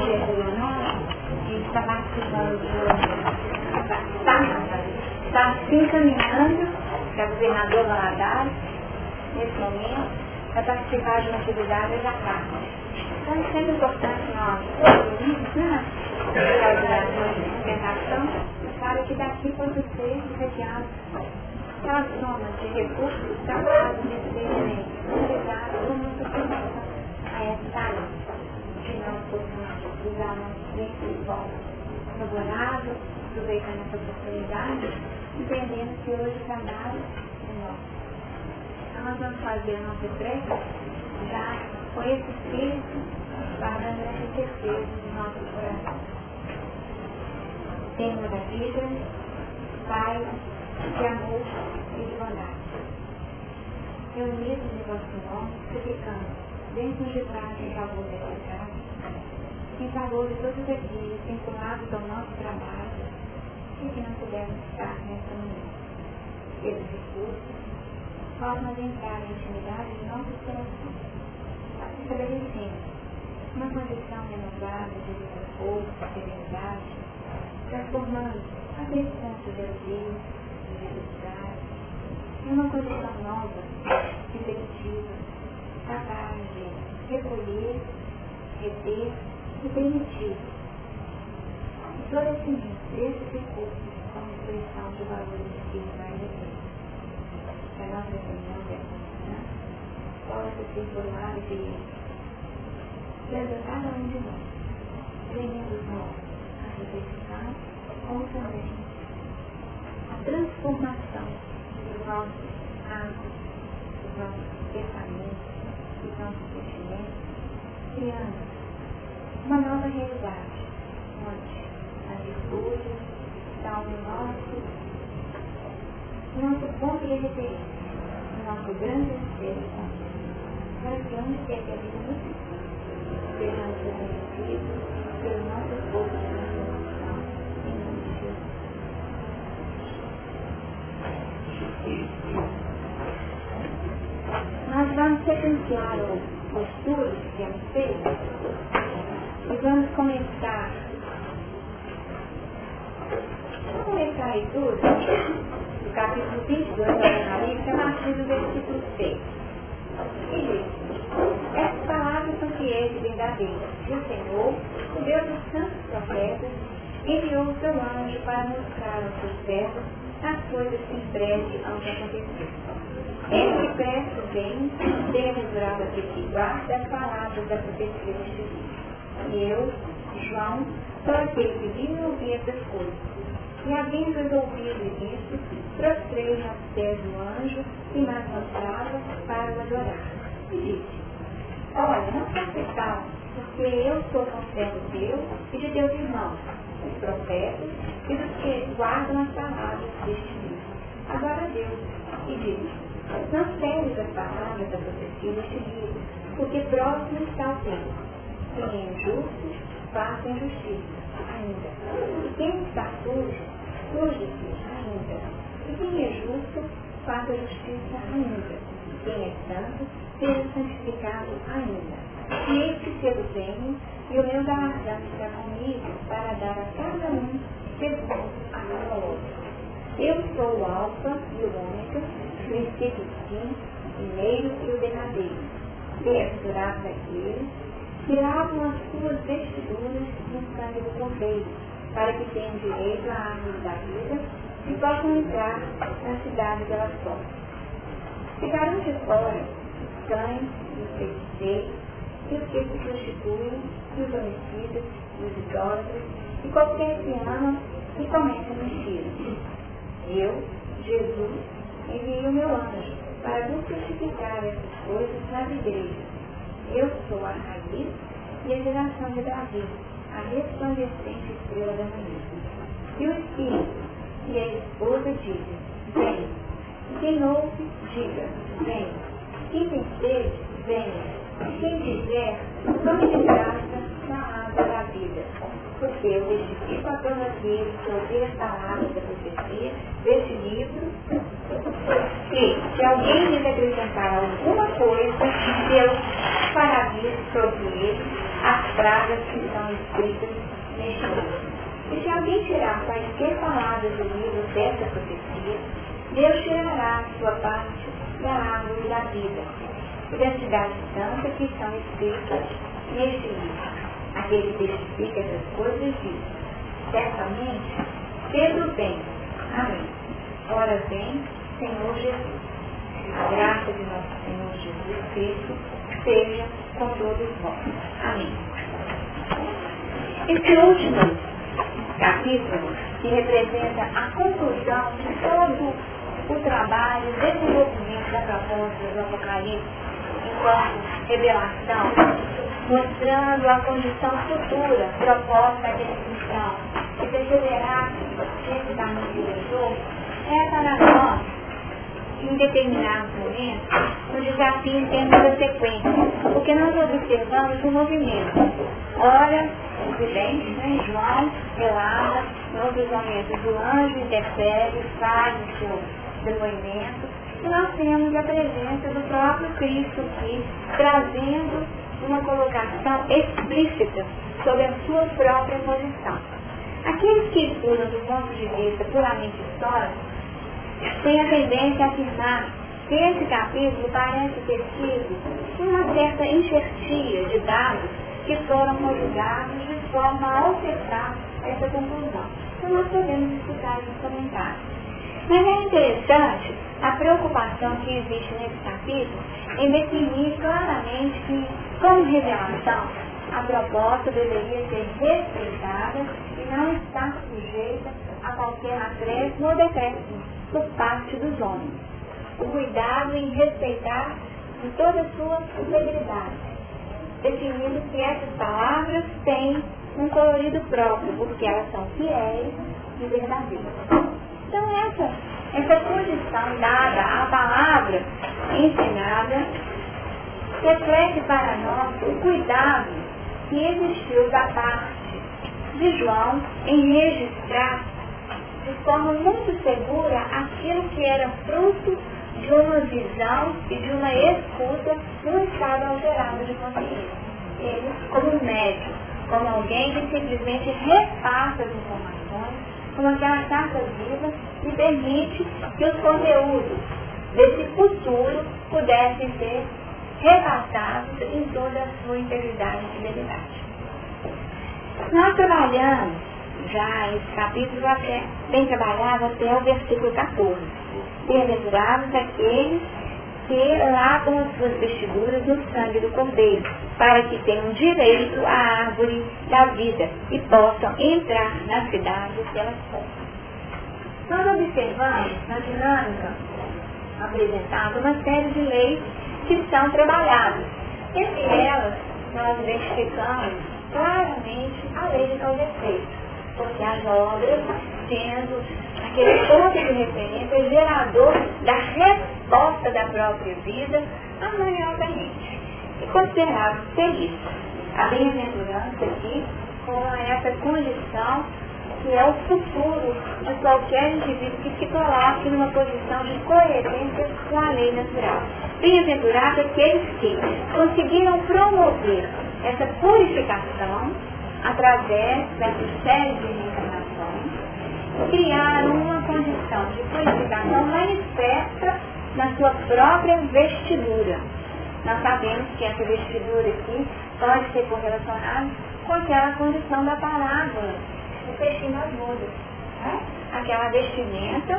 E está participando está, está se encaminhando para governador Valadares, nesse momento, para participar de uma atividade da carne. Então é sempre importante nós, né, a orientação, para que daqui possa ser retirado aquela soma de recursos capazes de serem utilizados a essa área, que nós nosso tempo de forma favorável, aproveitando essa oportunidade, entendendo que hoje o trabalho é nosso. Então nós vamos fazer a nossa prece já com esse espírito, guardando essa certeza do nosso coração. Senhor da vida, Pai, de amor e de bondade. Reunidos em vosso nome, suplicamos, dentro de paz em favor desta casa, em favor de todos aqueles vinculados ao nosso trabalho e que não pudermos estar nesta manhã. Pelos recursos, formas de entrar em intimidade de nossos corações, estabelecendo uma condição renovada de vida força, serenidade, transformando aqueles pontos de Deus em uma condição nova, efetiva, capaz de recolher, reter e permitir. O florescimento desses recursos como expressão de valores espirituais de Deus. Que a nossa reunião dessa manhã possa ser formada de Deus cada um de nós, tremendo nós a reflexão, como também transformação dos nossos hábitos, dos nossos pensamentos, dos nossos sentimentos, criando uma nova realidade, onde a virtude está no nosso, nosso ponto de referência, no nosso grande para que onde quer que a vida nos sejamos reconhecidos pelo nosso esforço de transformação em nome de Jesus. Nós vamos sequenciar o estudo que temos feito e vamos começar. Vamos começar a leitura do capítulo 22 do Apocalipse a partir do versículo 6. E diz, essas palavras são fiéis e verdadeiras. O Senhor, o Deus dos santos profetas, enviou o seu anjo para mostrar aos seus servos as coisas que em breve de acontecer. Ele que presta bem, bem-aventurado aquele que guarda as palavras da profecia deste livro. E eu, João, sou aquele que viu e ouvi essas coisas. E havendo resolvido isso, prostrei-me aos pés do anjo que me mostrava para o adorar. E disse, olha, não faça tal, porque eu sou conservo teu e de teus irmãos, os profetas e dos que guardam as palavras deste livro. Agora Deus, e diz, não segues as palavras da profecia deste livro, porque próximo está o tempo. Quem é injusto, faça injustiça ainda. E quem está sujo, suje-se ainda. E quem é justo, faça justiça ainda. E quem é santo, seja santificado ainda. E eis que cedo venho, e o meu galardão está comigo para dar a cada um segundo a sua obra. Eu sou o Alfa e o Ômega, o princípio sim, o meio e o derradeiro. Bem-aventurado daqueles que lavam as suas vestiduras no sangue do cordeiro, para que tenham direito à árvore da vida e possam entrar na cidade delas portas. Ficarão de fora os cães os feiticeiros, e os que se prostituem, os homicidas, os idólatras, e qualquer que ama e comete mentira. Eu, Jesus, enviei o meu anjo para vos testificar essas coisas nas igrejas. Eu sou a raiz e a geração de Davi, a resplandecente estrela da manhã. E o Espírito e a esposa dizem, vem. Quem ouve, diga, vem. Quem tem sede, venha. Quem quiser, tome de graça na água da vida. Porque eu testifico a todos aqueles que ouvir as palavras da profecia deste livro, que se alguém lhes acrescentar alguma coisa, Deus fará sobre ele as pragas que são escritas neste livro. E se alguém tirar quaisquer palavras do livro dessa profecia, Deus tirará a sua parte da árvore da vida e da cidade santa que são escritas neste livro. Aquele que testifica essas coisas diz, certamente, Pedro vem. Amém. Ora vem, Senhor Jesus. A graça de nosso Senhor Jesus Cristo seja com todos nós. Amém. Esse último capítulo, que representa a conclusão de todo o trabalho, desenvolvimento da proposta do Apocalipse enquanto revelação, mostrando a condição futura proposta daquele cristão, que perseverar nesse caminho que deixou, é para nós, em determinados momentos, um desafio em termos da sequência, porque nós observamos o movimento. Ora, evidente, né? João relata, em outros momentos, o anjo interfere, faz o seu depoimento, e nós temos a presença do próprio Cristo aqui, trazendo uma colocação explícita sobre a sua própria posição. Aqueles que estudam do ponto de vista puramente histórico têm a tendência a afirmar que esse capítulo parece ter sido uma certa enxertia de dados que foram conjugados de forma a alterar essa conclusão. Então nós podemos escutar os comentários. Mas é interessante a preocupação que existe nesse capítulo em definir claramente que, como revelação, a proposta deveria ser respeitada e não estar sujeita a qualquer acréscimo ou decréscimo por parte dos homens. O cuidado em respeitar em toda a sua integridade, definindo que essas palavras têm um colorido próprio, porque elas são fiéis e verdadeiras. Então essa, essa condição dada à palavra ensinada reflete para nós o cuidado que existiu da parte de João em registrar de forma muito segura aquilo que era fruto de uma visão e de uma escuta num estado alterado de consciência. Ele, como médico, como alguém que simplesmente repassa as informações aquela carta viva que permite que os conteúdos desse futuro pudessem ser repassados em toda a sua integridade e fidelidade. Nós trabalhamos já esse capítulo até, bem trabalhado até o versículo 14. Bem-aventurados aqueles que lavam as suas vestiduras no sangue do Cordeiro, para que tenham direito à árvore da vida e possam entrar na cidade pelas portas. Nós observamos na dinâmica apresentada uma série de leis que são trabalhadas. Entre elas, nós identificamos claramente a lei de causa efeito, porque as obras sendo aquele ponto de referência gerador da resposta da própria vida harmoniosamente. E considerado isso. A bem-aventurança aqui com essa condição que é o futuro de qualquer indivíduo que se coloque numa posição de coerência com a lei natural. Bem-aventurados aqueles que conseguiram promover essa purificação através dessa série de criaram uma condição de purificação manifesta na sua própria vestidura. Nós sabemos que essa vestidura aqui pode ser correlacionada com aquela condição da parábola do peixinho das mudas. Né? Aquela vestimenta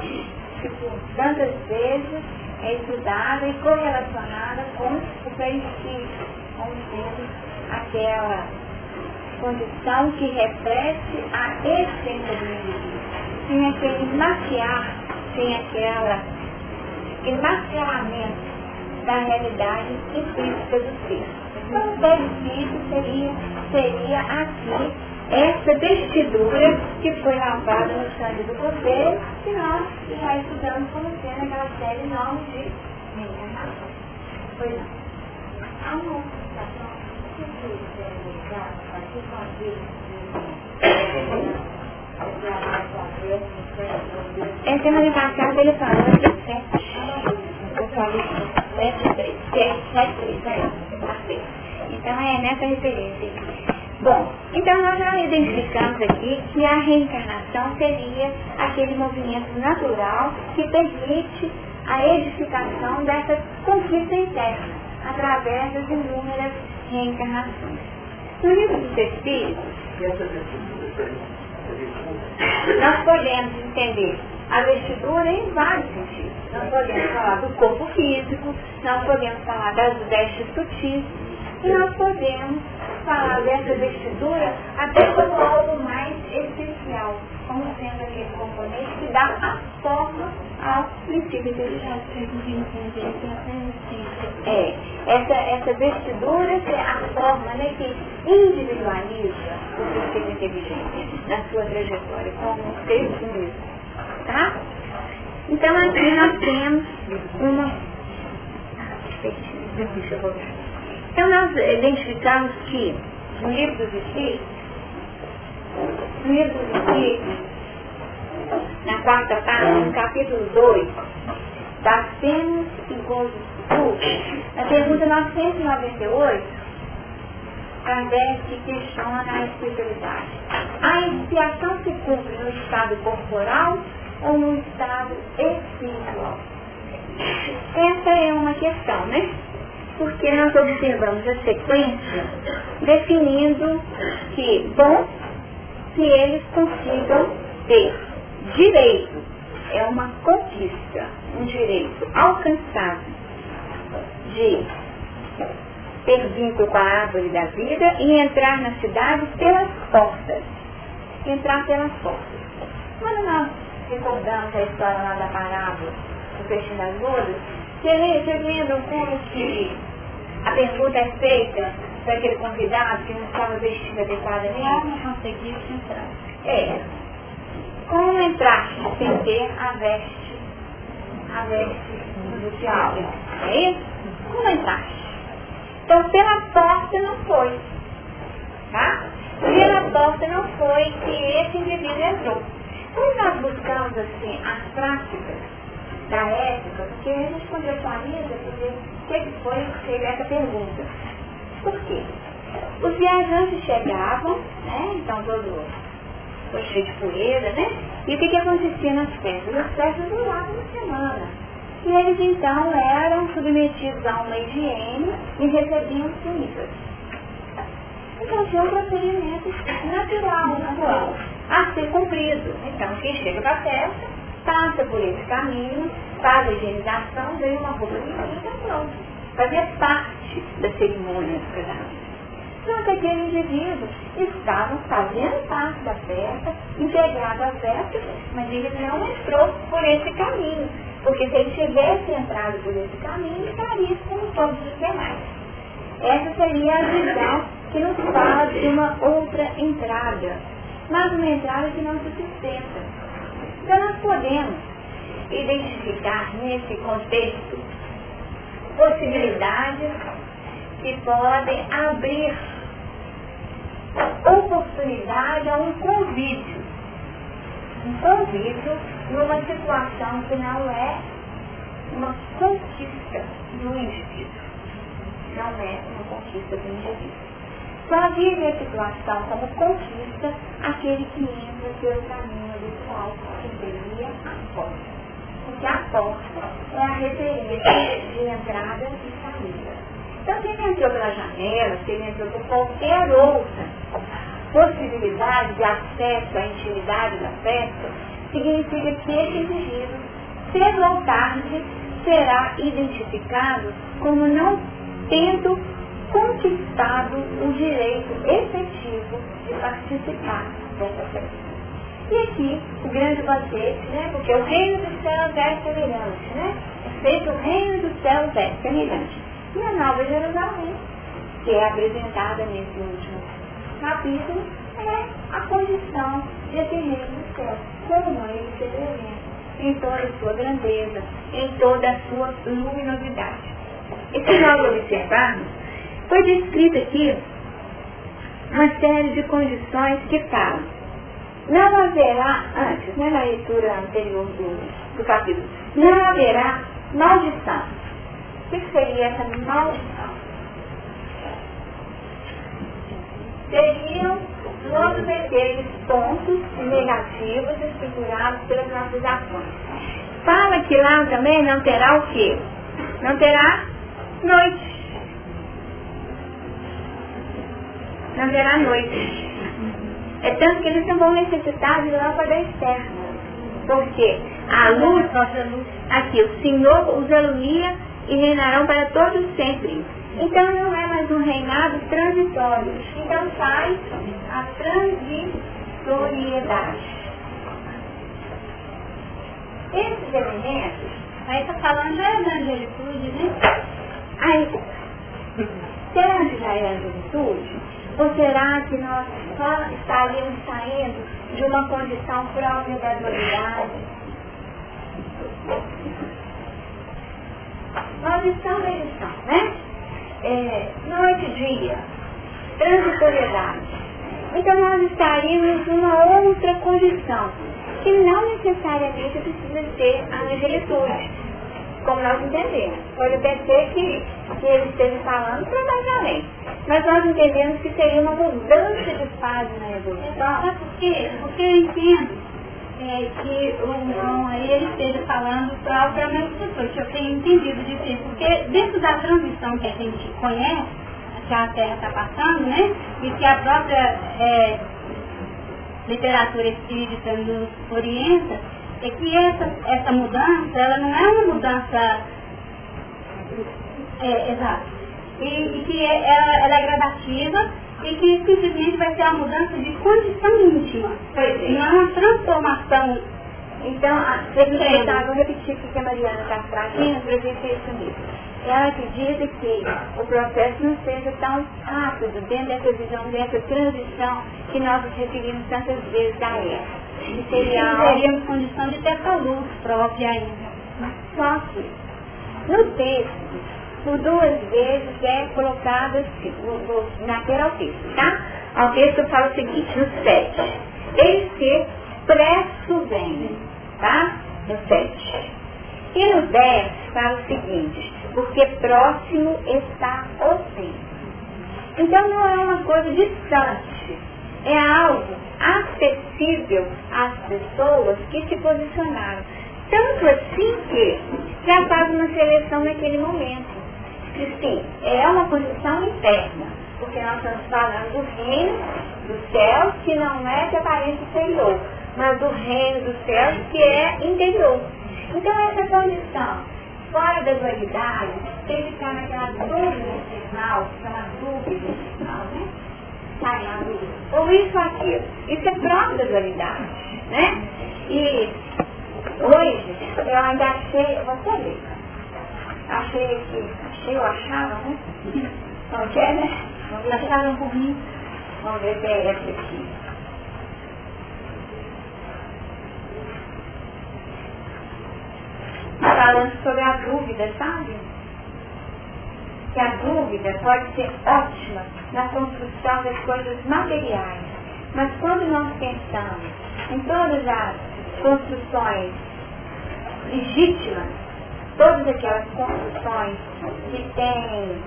que por tantas vezes é estudada e correlacionada com o como sendo aquela condição que reflete a essência do indivíduo sem aquele maquiar, sem aquela maquiamento da realidade implícita do ser. Então, o benefício seria, seria aqui essa vestidura que foi lavada no sangue do cordeiro, que nós já estudamos como sendo aquela série nome de reencarnação. Pois não. Que aqui com é semana passada ele falou que sete. Eu falei sete, três, sete, sete, três, é, Então é nessa referência. Bom, então nós já identificamos aqui que a reencarnação seria aquele movimento natural que permite a edificação dessa conflito interna através das inúmeras reencarnações. No livro dos Espíritos, nós podemos entender a vestidura em vários sentidos. Nós podemos falar do corpo físico, nós podemos falar das vestes sutis, e nós podemos falar dessa vestidura até como algo mais essencial, como sendo aquele componente que dá a forma princípio inteligente. É, essa, essa vestidura é a forma né, que individualiza o princípio inteligente na sua trajetória, como um ser mesmo. Tá? Então aqui nós temos uma. Deixa eu voltar. Então nós identificamos que no livro dos Espíritos, no livro dos Espíritos, na quarta parte, no capítulo 2, das penas e gozos na pergunta 998, Kardec questiona a espiritualidade. A expiação se cumpre no estado corporal ou no estado espiritual? Essa é uma questão, né? porque nós observamos a sequência definindo que, bom, se eles consigam ter direito, é uma conquista, um direito alcançado de ter vínculo com a árvore da vida e entrar na cidade pelas portas. Entrar pelas portas. Quando nós recordamos a história lá da parábola do peixe das bodas, vocês lembram como que a pergunta é feita para aquele convidado que não estava vestido adequadamente. Como conseguir entrar? É. Como entrar sem ter a veste, a veste social? É isso? Como entrar? Então, pela porta não foi. Tá? Pela porta não foi que esse indivíduo entrou. Quando nós buscamos, assim, as práticas da época, porque a gente contextualiza, porque que foi que fez essa pergunta. Por quê? Os viajantes chegavam, né? Então todo foi cheio de poeira, né? E o que, que acontecia nas festas? As festas duravam uma semana. E eles então eram submetidos a uma higiene e recebiam comidas. Então tinha um procedimento natural, natural, a ser cumprido. Então quem chega para a festa, passa por esse caminho, faz a higienização, ganha uma roupa limpa e está pronto. Fazia parte da cerimônia do casamento. Só que aquele indivíduo estava fazendo parte da festa, integrado à festa, mas ele não entrou por esse caminho. Porque se ele tivesse entrado por esse caminho, estaria como todos os demais. Essa seria a visão que nos fala de uma outra entrada, mas uma entrada que não se sustenta. Então nós podemos identificar nesse contexto possibilidades que podem abrir oportunidade a um convite. Um convite numa situação que não é uma conquista do indivíduo. Não é uma conquista do indivíduo. Só vive a situação como conquista aquele que entra pelo caminho habitual, que seria a porta. Porque a porta é a referência de entrada e saída. Então, se ele entrou pela janela, se ele entrou por qualquer outra possibilidade de acesso à intimidade da festa, significa que esse indivíduo, cedo ou tarde, será identificado como não tendo conquistado o direito efetivo de participar dessa festa. E aqui, o grande banquete, né? Porque o reino dos céus é semelhante, né? É feito o reino dos céus é semelhante. E a Nova Jerusalém, que é apresentada nesse último capítulo, é a condição de reino dos céus, como ele se apresenta, em toda a sua grandeza, em toda a sua luminosidade. E se nós observarmos, foi descrito aqui uma série de condições que falam não haverá, antes, né, na leitura anterior do, do capítulo, não haverá maldição. O que seria essa maldição? seriam todos aqueles pontos negativos estruturados pelas nossas ações. Fala que lá também não terá o quê? Não terá noite. Não terá noite. É tanto que eles não vão necessitar de lâmpada externa. Porque a luz, aqui, o Senhor os alumia e reinarão para todos sempre. Então não é mais um reinado transitório. Então faz a transitoriedade. Esses elementos, aí está falando da evangelitude, né? Aí, será que já é angelitude? Ou será que nós só estaríamos saindo de uma condição própria da dualidade? Nós estamos em lição, né? É, noite e dia, transitoriedade. Então nós estaríamos numa outra condição, que não necessariamente precisa ser a angelitude, como nós entendemos. Pode até ser que, que ele esteja falando provavelmente, mas nós entendemos que seria uma mudança de fase na evolução. Sabe por quê? Porque eu entendo é, que o irmão aí ele esteja falando para o meu professor, que eu tenho entendido de ser, porque dentro da transição que a gente conhece, que a Terra está passando, né? E que a própria é, literatura espírita nos orienta, é que essa, essa mudança, ela não é uma mudança é. E, e que é, ela, ela é gradativa e que simplesmente vai ser uma mudança de condição íntima. Pois é. Não é uma transformação. Então, a, eu vou repetir o que a Mariana está trazendo para ver se é isso mesmo. Ela acredita que o processo não seja tão rápido dentro dessa visão, dessa transição que nós nos referimos tantas vezes a ela. Que seria teríamos condição de ter essa luz própria ainda. Só que, no texto, por duas vezes é colocado assim, vou, vou naquele ao texto, tá? Ao texto fala o seguinte, no 7. Ele se presto vem, tá? No 7. E no 10 fala o seguinte, porque próximo está o fim. Então não é uma coisa distante, é algo acessível às pessoas que se posicionaram. Tanto assim que já faz uma seleção naquele momento que sim, é uma condição interna, porque nós estamos falando do reino dos céus, que não é de aparência exterior, mas do reino dos céus, que é interior. Então essa condição, fora da dualidade, tem que ficar naquela dúvida infernal, aquela dúvida infernal, né? Sai. Ou isso ou aquilo. Isso é próprio da dualidade, né? E hoje, eu ainda achei, até ler, achei aqui, eu achava, né? Não quer, né? Acharam por mim. Vamos ver se é essa. Falando sobre a dúvida, sabe? Que a dúvida pode ser ótima na construção das coisas materiais. Mas quando nós pensamos em todas as construções legítimas todas aquelas construções que têm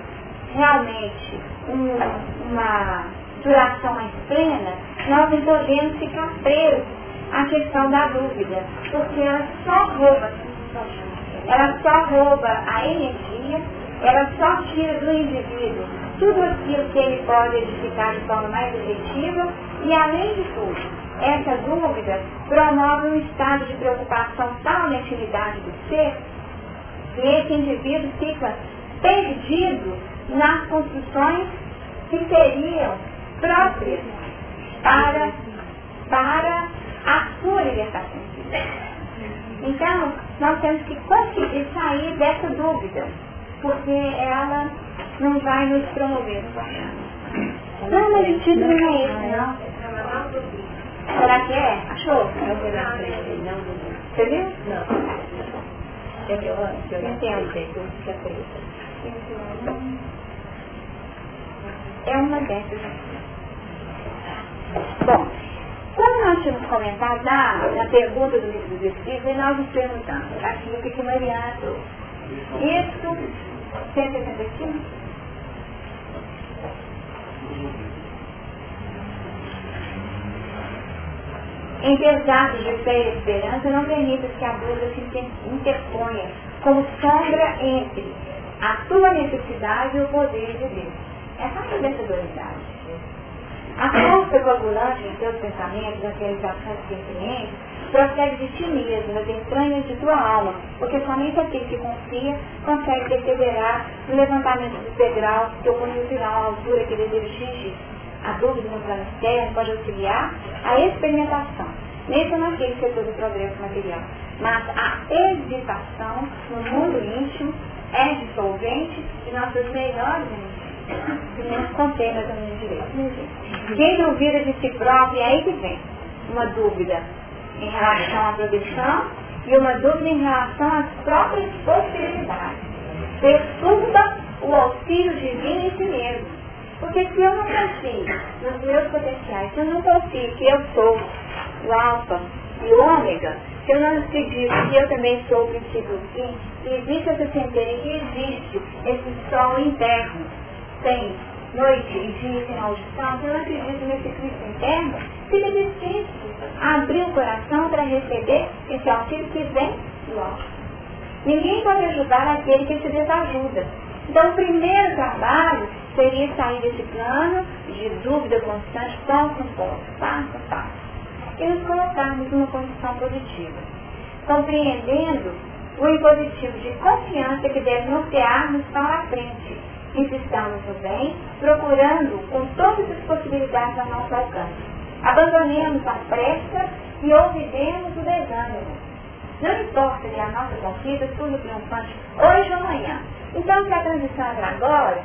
realmente um, uma duração mais plena, nós não podemos ficar presos à questão da dúvida, porque ela só rouba, ela só rouba a energia, ela só tira do indivíduo tudo aquilo que ele pode edificar de forma mais efetiva e além de tudo, essa dúvida promove um estado de preocupação tal na atividade do ser e esse indivíduo fica perdido nas construções que seriam próprias para, para a sua libertação. Então, nós temos que conseguir sair dessa dúvida, porque ela não vai nos promover. Não, mas o título não é esse, não. Será que é? Achou? Você viu? Não. Entendeu? É uma dessas. Bom, quando nós tínhamos comentado na, na pergunta do livro dos Espíritos, e nós nos perguntamos aquilo que Mariana trouxe. Isso, 165? Em atos de fé e esperança, não permitas que a dúvida se interponha como sombra entre a tua necessidade e o poder de Deus. É a vencedoriedade. A força coagulante de teus pensamentos, das realizações empreende, procede de ti mesmo, das entranhas de tua alma, porque somente aquele que confia consegue perseverar no levantamento dos degraus que o conduzirá à altura que deseja atingir. A dúvida no plano externo pode auxiliar a experimentação, mesmo naquele setor do progresso material. Mas a hesitação no mundo íntimo é dissolvente de nossas melhores nos contém mais ou menos direito. Quem duvida de si próprio, é aí que vem uma dúvida em relação à proteção e uma dúvida em relação às próprias possibilidades. Perturba o auxílio divino em si mesmo. Porque se eu não confio nos meus potenciais, se eu não confio que eu sou o alfa e o ômega, se eu não acredito que eu também sou o princípio fim, que existe essa centelha, que existe esse sol interno, sem noite e dia, sem audição, se eu não acredito nesse Cristo interno, fica difícil abrir o coração para receber esse auxílio que vem do. Ninguém pode ajudar aquele que se desajuda. Então, o primeiro trabalho seria sair desse plano de dúvida constante, passo a passo, passo a passo, e nos colocarmos numa condição positiva, compreendendo o impositivo de confiança que deve nortear-nos para a frente, insistamos no bem, procurando com todas as possibilidades a nosso alcance. Abandonemos a pressa e ouvidemos o desânimo. Não importa se a nossa conquista surge triunfante hoje ou amanhã. Então, se a transição é agora,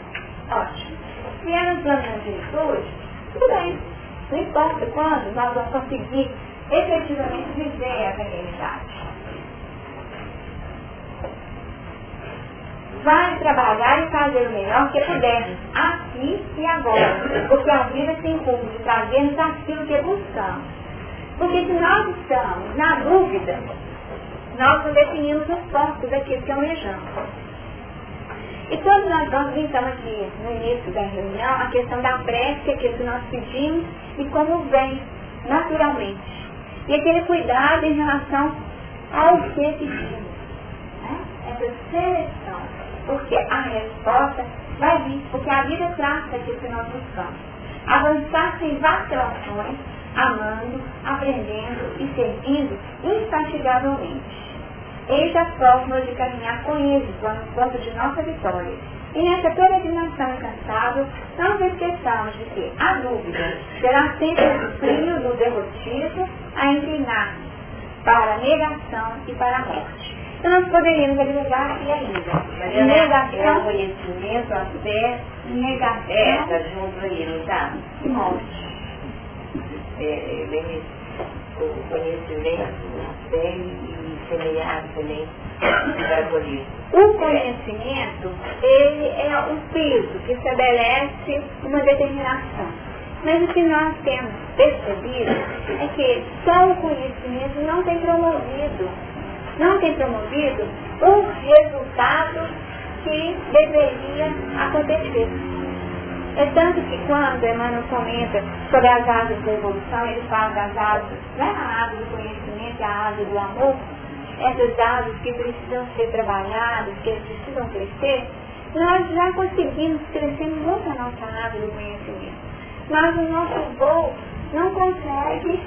ótimo. Se é no plano de virtude, tudo bem. Não importa quando nós vamos conseguir efetivamente viver essa realidade. vai trabalhar e fazer o melhor que puder, aqui e agora. Porque a vida se incumbe de trazer-nos aquilo que buscamos. Porque se nós estamos na dúvida, nós não definimos os pontos daquilo que almejamos. E quando nós vamos então aqui no início da reunião, a questão da prece, aquilo que nós pedimos e como vem, naturalmente. E aquele cuidado em relação ao que pedimos. Né? Essa seleção porque a resposta vai vir, porque a vida trata aquilo que nós buscamos. Avançar sem vacilações, amando, aprendendo e servindo infatigavelmente. Eis a forma de caminhar com eles no encontro de nossa vitória. E nessa peregrinação incansável, não nos esqueçamos de que a dúvida será sempre o frio do derrotismo a inclinar para a negação e para a morte. Então nós poderíamos agregar aqui ainda. Negação. É o conhecimento, a fé, negação. É, tá junto aí, não tá? Morte. É, é, o conhecimento, a fé e o conhecimento, ele é o peso que estabelece uma determinação. Mas o que nós temos percebido é que só o conhecimento não tem promovido não tem promovido o resultado que deveria acontecer. É tanto que quando Emmanuel comenta sobre as asas da evolução, ele fala das asas, não é a asa do conhecimento, é a asa do amor, essas asas que precisam ser trabalhadas, que precisam crescer, nós já conseguimos crescer muito a nossa asa do conhecimento. Mas o nosso voo não consegue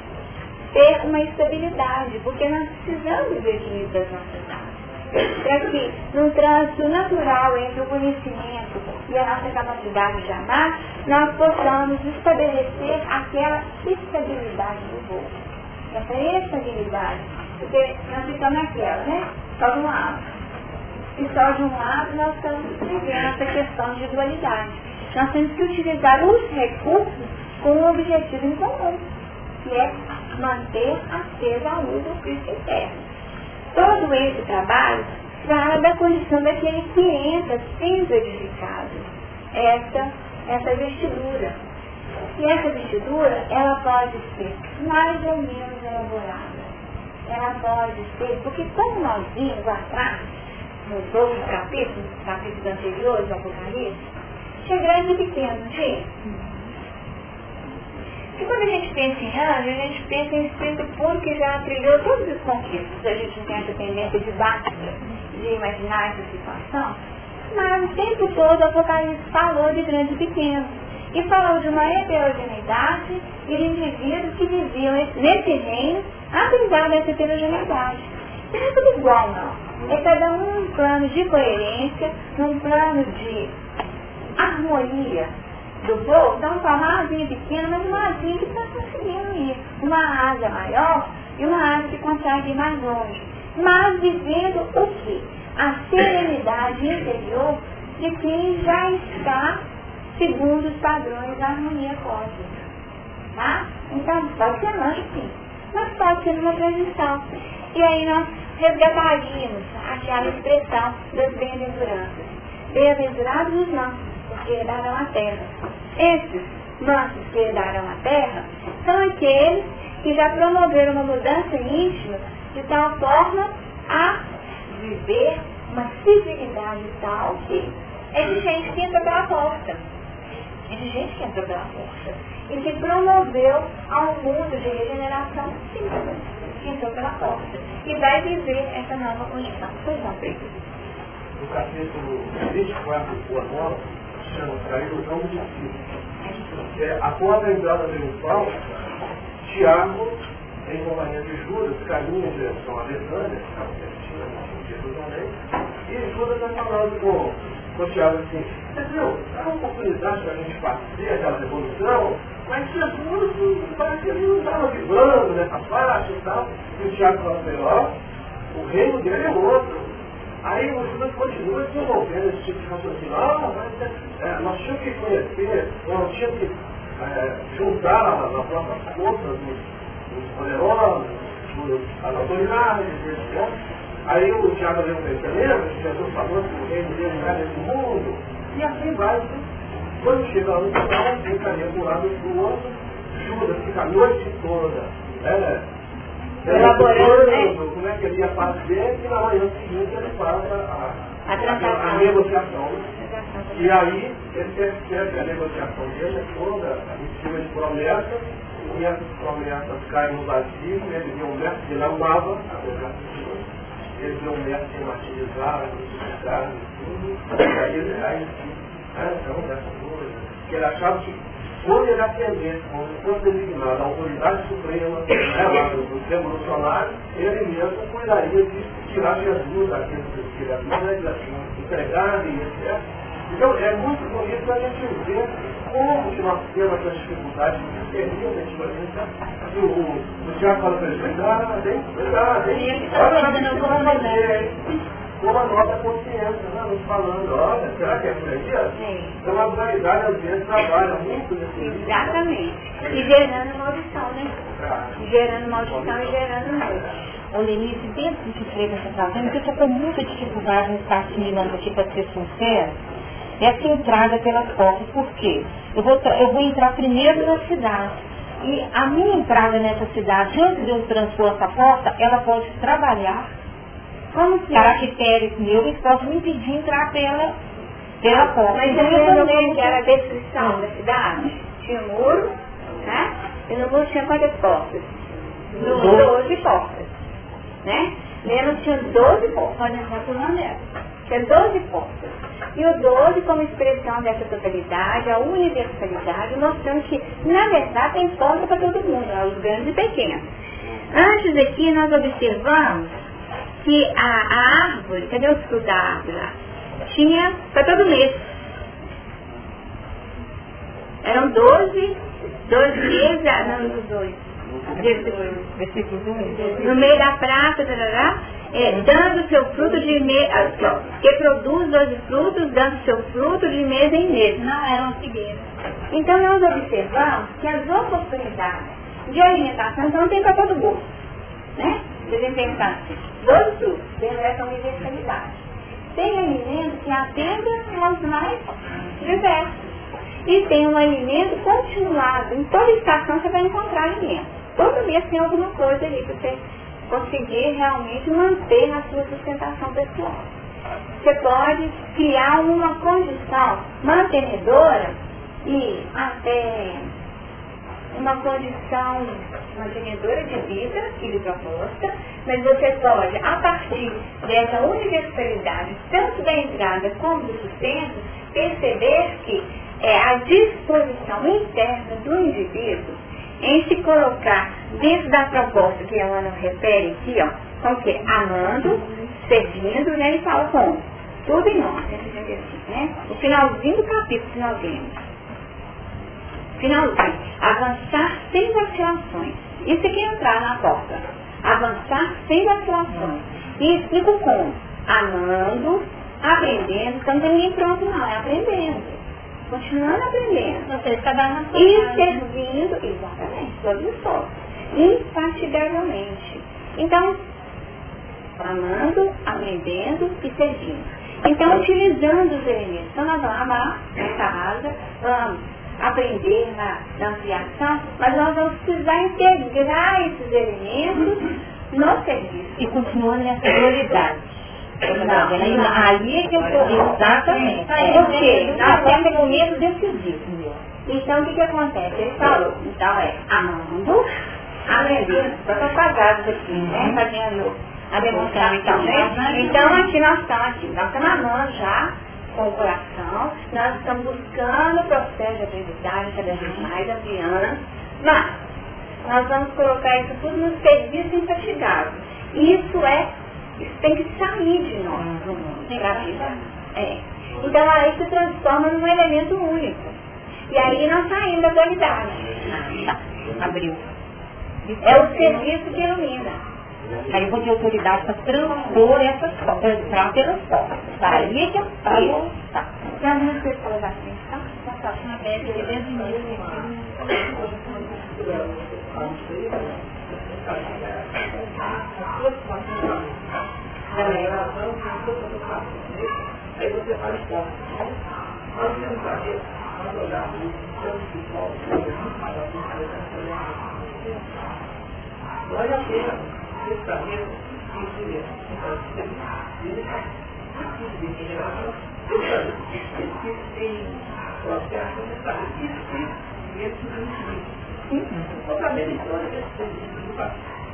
ter uma estabilidade, porque nós precisamos equilíbrio das nossas áreas. Para que, num trânsito natural entre o conhecimento e a nossa capacidade de amar, nós possamos estabelecer aquela estabilidade do voo. Essa estabilidade. Porque nós ficamos naquela, né? Só de um lado. E só de um lado nós estamos vivendo essa questão de dualidade. Nós temos que utilizar os recursos com um objetivo em comum, que é manter acesa a luz do Cristo interno. Todo esse trabalho fala da condição daquele que entra sendo edificado. Essa, essa vestidura. E essa vestidura, ela pode ser mais ou menos elaborada. Ela pode ser, porque como nós vimos atrás, nos outros capítulos, capítulos anteriores do Apocalipse, tinha grande e pequeno, tinha? E quando a gente pensa em anjo, a gente pensa em espírito puro que já trilhou todos os conquistos. A gente tem essa tendência de baixa, de imaginar essa situação. Mas o tempo todo o Apocalipse falou de grande e pequeno. E falou de uma heterogeneidade e de indivíduos que viviam nesse reino, apesar dessa heterogeneidade. Não é tudo igual, não. É cada um num plano de coerência, num plano de harmonia do voo, então uma asinha pequena, mas uma asinha que está conseguindo ir. Uma asa maior e uma asa que consegue ir mais longe. Mas vivendo o quê? A serenidade interior de quem já está segundo os padrões da harmonia cósmica. Tá? Então, pode ser anjo sim, mas pode ser uma transição. E aí nós resgataríamos aquela expressão das bem-aventuranças. Bem-aventurados os mansos, porque herdarão a terra. Esses mansos que herdaram a terra são aqueles que já promoveram uma mudança íntima de tal forma a viver uma civilidade tal que é de gente que entra pela porta. É de gente que entra pela porta. E que promoveu a um mundo de regeneração simples, que entrou pela porta. E vai viver essa nova condição. Pois não, Pedro. No capítulo 24 do Boa chama Cair o Campo de Cristo. É, após a entrada triunfal, Tiago, em companhia de Judas, caminha em direção a Betânia, que estava pertinho de e Judas está falando com, com Tiago assim, você viu, é uma oportunidade para a gente fazer aquela revolução, mas Jesus parece que não estava vibrando nessa parte e tal. E o Tiago fala assim, ó, o reino dele é outro. Aí o Judas continua desenvolvendo esse tipo de raciocínio. Ah, mas é, nós tínhamos que conhecer, nós tínhamos que é, juntar na, na própria força dos, dos poderosos, das autoridades, etc. Aí o Tiago leu lembra que Jesus falou que o reino dele não é desse mundo? E assim vai. Quando chega lá no final, ficaria do lado do outro, Judas fica a noite toda. É, elaborando, né? como é que ele ia fazer e na manhã seguinte ele faz a, a, a, a negociação. E aí ele percebe a negociação dele é toda em cima de promessas, e essas promessas caem no vazio, ele vê um mestre que ele amava, de tudo, ele vê um mestre que martirizava, crucificado e tudo, e aí ele aí, né, então dessa coisa, que ele achava que quando ele atendesse, se fosse designado a autoridade suprema né, lá do, do revolucionário, ele mesmo cuidaria de tirar Jesus daqueles que ele havia entregado e etc. Então é muito bonito a gente ver como que nós temos essas dificuldades que permitem a gente. O, o, o Tiago fala para ele, cuidado, tem cuidado, hein? Olha a gente vai fazer, com a nossa consciência, né? nos falando, olha, será que é por aí? Sim. Então a dualidade às vezes trabalha muito nesse. Exatamente. E gerando maldição, né? Gerando maldição e gerando morte. Ô Lenice, dentro do que Freire está fazendo, que eu estou com muita dificuldade em estar assimilando aqui para ser sincera, essa entrada pelas portas. Por quê? Eu vou, eu vou entrar primeiro na cidade. E a minha entrada nessa cidade, antes de eu transpor essa porta, ela pode trabalhar Como que é? caracteres meus podem me impedir entrar pela, pela porta. Mas eu como que era a descrição da cidade? Tinha um muro, né? E no muro tinha quantas portas? Doze. Doze portas. Né? Que tinha 12 portas. Pode entrar por uma delas. Tinha 12 portas. E o 12 como expressão dessa totalidade, a universalidade, mostrando que, na verdade, tem porta para todo mundo, os grandes e pequenos. Antes aqui, nós observamos que a, a árvore, cadê os frutos da árvore lá? Tinha para todo mês. Eram 12, 12 meses, ah, não, os dois. Versículo 1. No meio da praça, tarará, é, dando seu fruto de mês, ó, que produz 12 frutos, dando seu fruto de mês em mês. Não eram figueiras. Então nós observamos que as oportunidades de alimentação então tem para todo mundo. Né? Vocês pensar assim, 12 frutos, dentro dessa universalidade. Tem alimento que atenda aos mais diversos. E tem um alimento continuado. Em toda estação você vai encontrar alimento. Todo mês tem alguma coisa ali para você conseguir realmente manter a sua sustentação pessoal. Você pode criar uma condição mantenedora e até uma condição mantenedora de vida e de proposta, mas você pode, a partir dessa universalidade, tanto da entrada como do sustento, perceber que é a disposição interna do indivíduo em se colocar dentro da proposta que a Ana refere aqui, ó, com que amando, servindo, né, ele fala como? Tudo em nós, né? O finalzinho do capítulo que Finalzinho. Avançar sem vacilações. Isso aqui é entrar na porta. Avançar sem vacilações. E explico como? Amando, aprendendo, então não tem ninguém pronto não, é aprendendo. Continuando aprendendo. Você está dando E servindo, exatamente, os todos. Infatigavelmente. Então, amando, aprendendo e servindo. Então, utilizando os elementos. Então, nós vamos amar nessa asa, vamos aprender na, na ampliação, mas nós vamos precisar integrar esses elementos no serviço. E continuando nessa dualidade. Aí é que eu estou exatamente. Porque nós temos um momento decisivo. Então o que, que acontece? Ele falou, então é amando, aprendendo. Estou apagados aqui, né? Fazendo a demonstração, né? Então aqui nós estamos aqui, nós estamos amando já com o coração, nós estamos buscando o processo de aprendizagem cada vez mais ampliando, mas nós vamos colocar isso tudo no serviço infatigável. Isso é, isso tem que sair de nós, para vida. É. Então aí se transforma num elemento único. E aí nós saímos da dualidade. Abriu. É o serviço que ilumina. Aí eu vou ter autoridade para transpor essas coisas, para pelas portas. Aí é que eu falo. Tá. Tem algumas pessoas assim, tá? Tá, tá. Na bebe, desde o início. Aí você faz forte. Nós temos aqui, olharmos Olha a pena,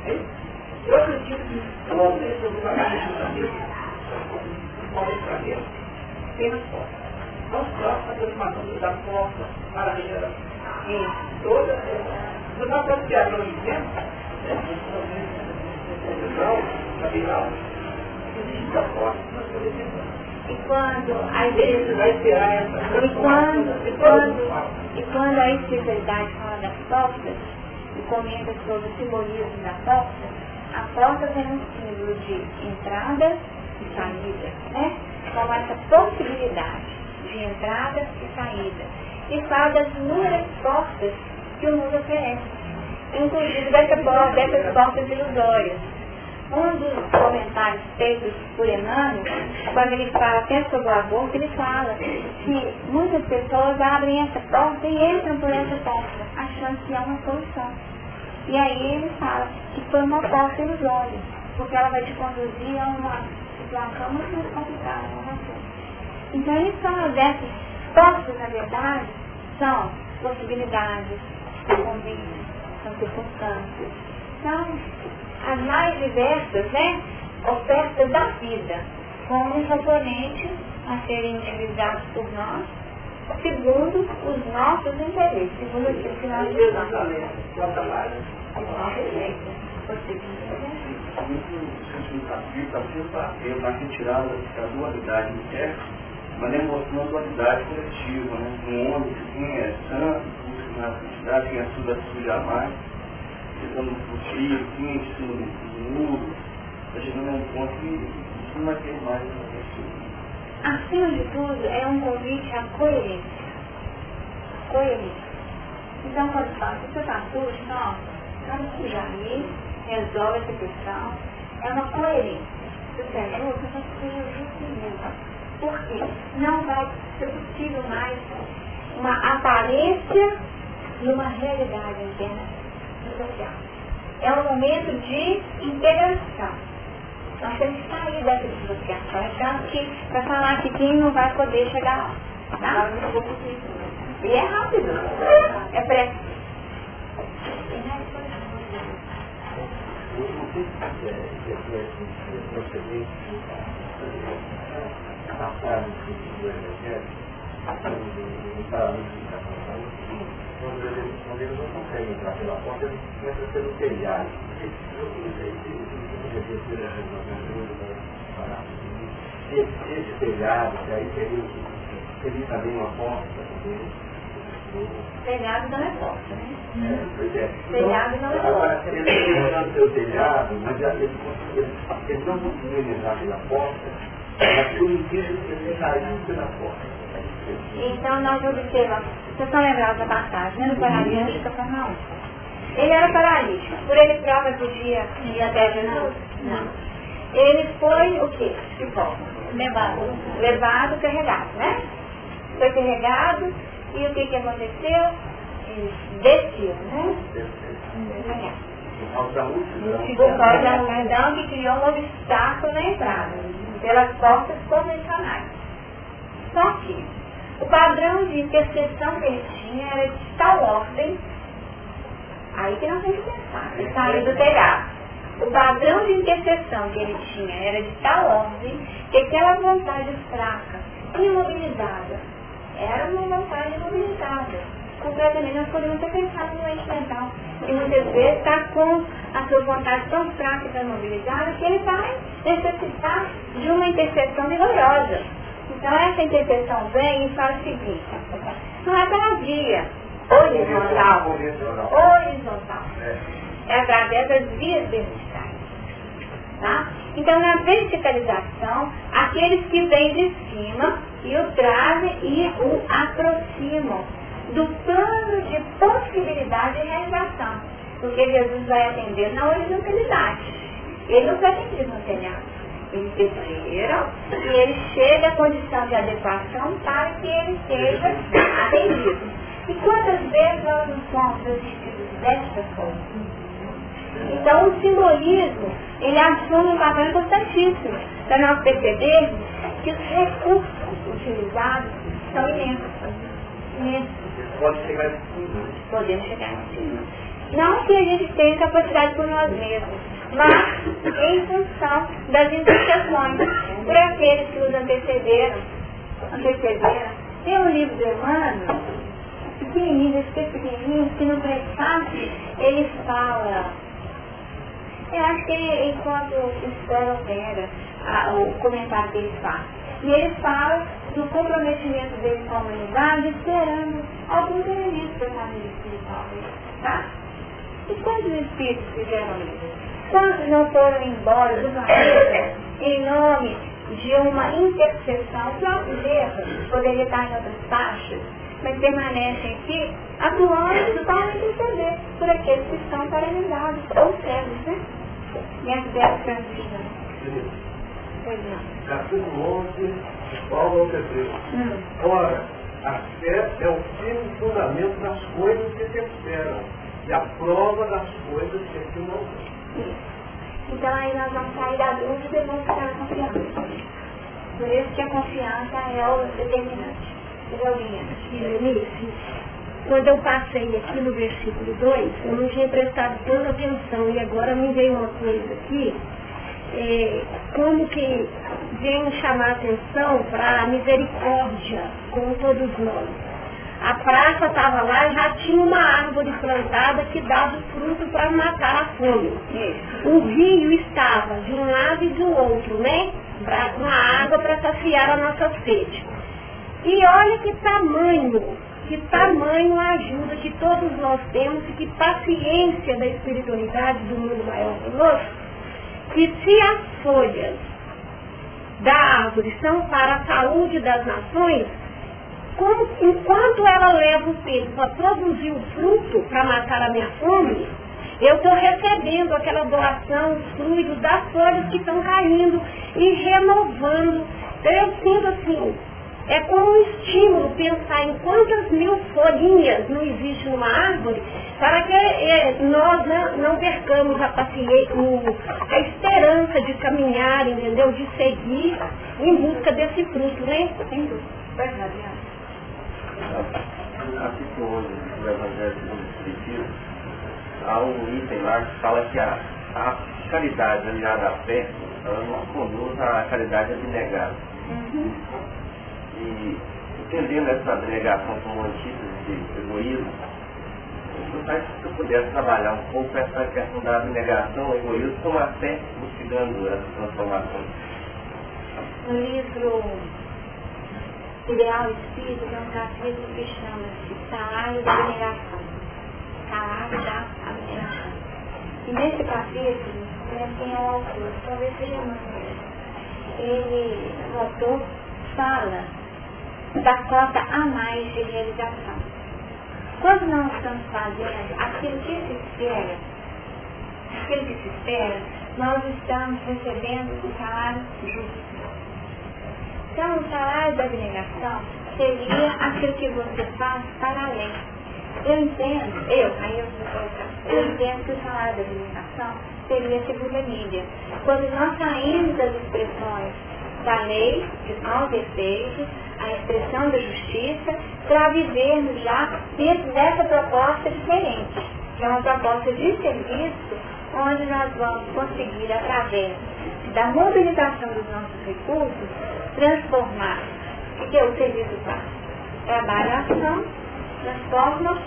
e eu acredito que todos esses julgamentos podem trazer apenas força. Não só a transformação da força para a regeneração. Em toda essa. Nós estamos criando um exemplo, capital, existe a força que nós podemos e quando a igreja vai esperar essa. E quando, e quando, e quando a espiritualidade fala das portas, e comenta sobre o simbolismo da porta, a porta tem um símbolo de entrada e saída, né? Com essa possibilidade de entrada e saída. E fala das inúmeras portas que o mundo oferece. Inclusive dessa porta, dessas portas ilusórias um dos comentários feitos por Emmanuel, quando ele fala até sobre o aborto, ele fala que muitas pessoas abrem essa porta e entram por essa porta, achando que é uma solução. E aí ele fala que foi uma porta ilusória, porque ela vai te conduzir a uma situação muito mais complicada você. Então ele fala dessas portas, na verdade, são possibilidades, convívios, são circunstâncias. Então, as mais diversas né, ofertas da vida, como um componente a serem utilizados por nós, segundo os nossos interesses, segundo aquilo que nós desejamos. Eu na retirada da dualidade interna, mas demonstrando a dualidade coletiva, né? Um homem que é santo, na santidade, quem é suja, suja mais ficando frio, quente, no muro, está chegando a um ponto que não vai ter mais Acima de tudo, é um convite à coerência. Coerência. Então, quando fala, se você está sujo, não, vamos sujar ali, resolve essa questão. É uma coerência. Se você é justo, você seja justo. Porque não vai ser possível mais uma aparência numa realidade interna social. É um momento de integração. Nós temos que sair dessa social É tanto que para falar que quem não vai poder chegar lá. Tá? E é rápido. É pressa quando eles, quando eles não conseguem entrar pela porta, eles começam pelo telhado. Esse, esse telhado, que aí seria, seria também uma porta também. Telhado não é porta, né? É, pois é. Telhado não é porta. Agora, eles estão seu telhado, mas eles, eles, eles não conseguiram entrar pela porta, mas por inteiro eles saíram pela porta. Então nós observamos, vocês estão lembrados da passagem, né, do paralítico de Cafarnaum? Ele era paralítico, por ele próprio podia ir até Jesus? Não. Ele foi o quê? Levado. Levado, carregado, né? Foi carregado e o que, que aconteceu? Ele desceu, né? Por causa da multidão que criou um obstáculo na entrada, pelas portas convencionais. Só que o padrão de intercessão que ele tinha era de tal ordem, aí que nós temos que pensar, ele saiu do telhado. O padrão de intercessão que ele tinha era de tal ordem que aquela vontade fraca, imobilizada, era uma vontade imobilizada. Completamente, nós podemos ter pensado no ente mental, que muitas vezes está com a sua vontade tão fraca e tão imobilizada que ele vai necessitar de uma intercessão vigorosa. Então essa intercessão vem e faz o seguinte, não é tardia, horizontal, horizontal. É através das vias verticais. Tá? Então na verticalização, aqueles que vêm de cima e o trazem e o aproximam do plano de possibilidade de realização. Porque Jesus vai atender na horizontalidade. Ele não vai atender no telhado. Desceram e ele chega à condição de adequação para que ele seja atendido. E quantas vezes nós somos assistidos desta forma? Então o simbolismo, ele assume um papel importantíssimo para nós percebermos que os recursos utilizados são imensos. imensos. Pode chegar em cima. Podemos chegar em cima. Não que a gente tenha capacidade por nós mesmos, mas em função das intercessões por aqueles que os antecederam. antecederam. Tem um livro do Emmanuel, pequenininho, pequenininho, que no prefácio ele fala, eu acho que ele, enquanto espera opera, o comentário que ele faz. E ele fala do comprometimento dele com a humanidade, esperando alguns elementos da família espiritual. Tá? E quantos espíritos fizeram isso? Quantos não foram embora do planeta em nome de uma intercessão? O próprio Deus poderia estar em outras faixas, mas permanecem aqui atuando para interceder por aqueles que estão paralisados ou cegos, né? Minhas dez transições. Capítulo 11, Paulo ao Pedreiro. Hum. Ora, a fé é o firme fundamento das coisas que se esperam e a prova das coisas que se não Então aí nós vamos sair da dúvida e vamos ficar na confiança. Por isso que a confiança é o determinante. Quando eu passei aqui no versículo 2, eu não tinha prestado tanta atenção e agora me veio uma coisa aqui, é, como que vem chamar atenção para a misericórdia com todos nós. A praça estava lá e já tinha uma árvore plantada que dava fruto para matar a fome. O rio estava de um lado e do outro, né? Pra, com a água para saciar a nossa sede. E olha que tamanho, que tamanho a ajuda que todos nós temos e que paciência da espiritualidade do mundo maior conosco, que se as folhas da árvore são para a saúde das nações, enquanto ela leva o tempo para produzir o fruto, para matar a minha fome, eu estou recebendo aquela doação, os fluidos das folhas que estão caindo e renovando. Então eu sinto assim, é como um estímulo pensar em quantas mil folhinhas não existe numa árvore, para que é, nós não, não percamos a a esperança de caminhar, entendeu? De seguir em busca desse fruto, né? Capítulo 11 do Evangelho segundo há um item lá que fala que a a caridade aliada à fé, ela conduz à caridade abnegada. Uhum. E entendendo essa abnegação como antítese de egoísmo, se eu pudesse trabalhar um pouco essa questão da abnegação, egoísmo, como a fé buscando essa transformação. No livro Ideal Espírito tem um capítulo que chama-se Salário da Abnegação. Salário da Abnegação. E nesse capítulo, né, quem é o autor? Talvez seja Emmanuel. Ele, o autor, fala da cota a mais de realização. Quando nós estamos fazendo aquilo que se espera, aquilo que se espera, nós estamos recebendo o salário justo. Então, o salário da abnegação seria aquilo que você faz para além. Eu entendo, eu, aí eu vou colocar, eu entendo que o salário da abnegação seria a segunda mídia. Quando nós saímos das expressões da lei, de maus efeitos, a expressão da justiça, para vivermos já dentro dessa proposta diferente, que é uma proposta de serviço, onde nós vamos conseguir, através da mobilização dos nossos recursos, transformar. O que é o serviço faz? Trabalho a ação, transforma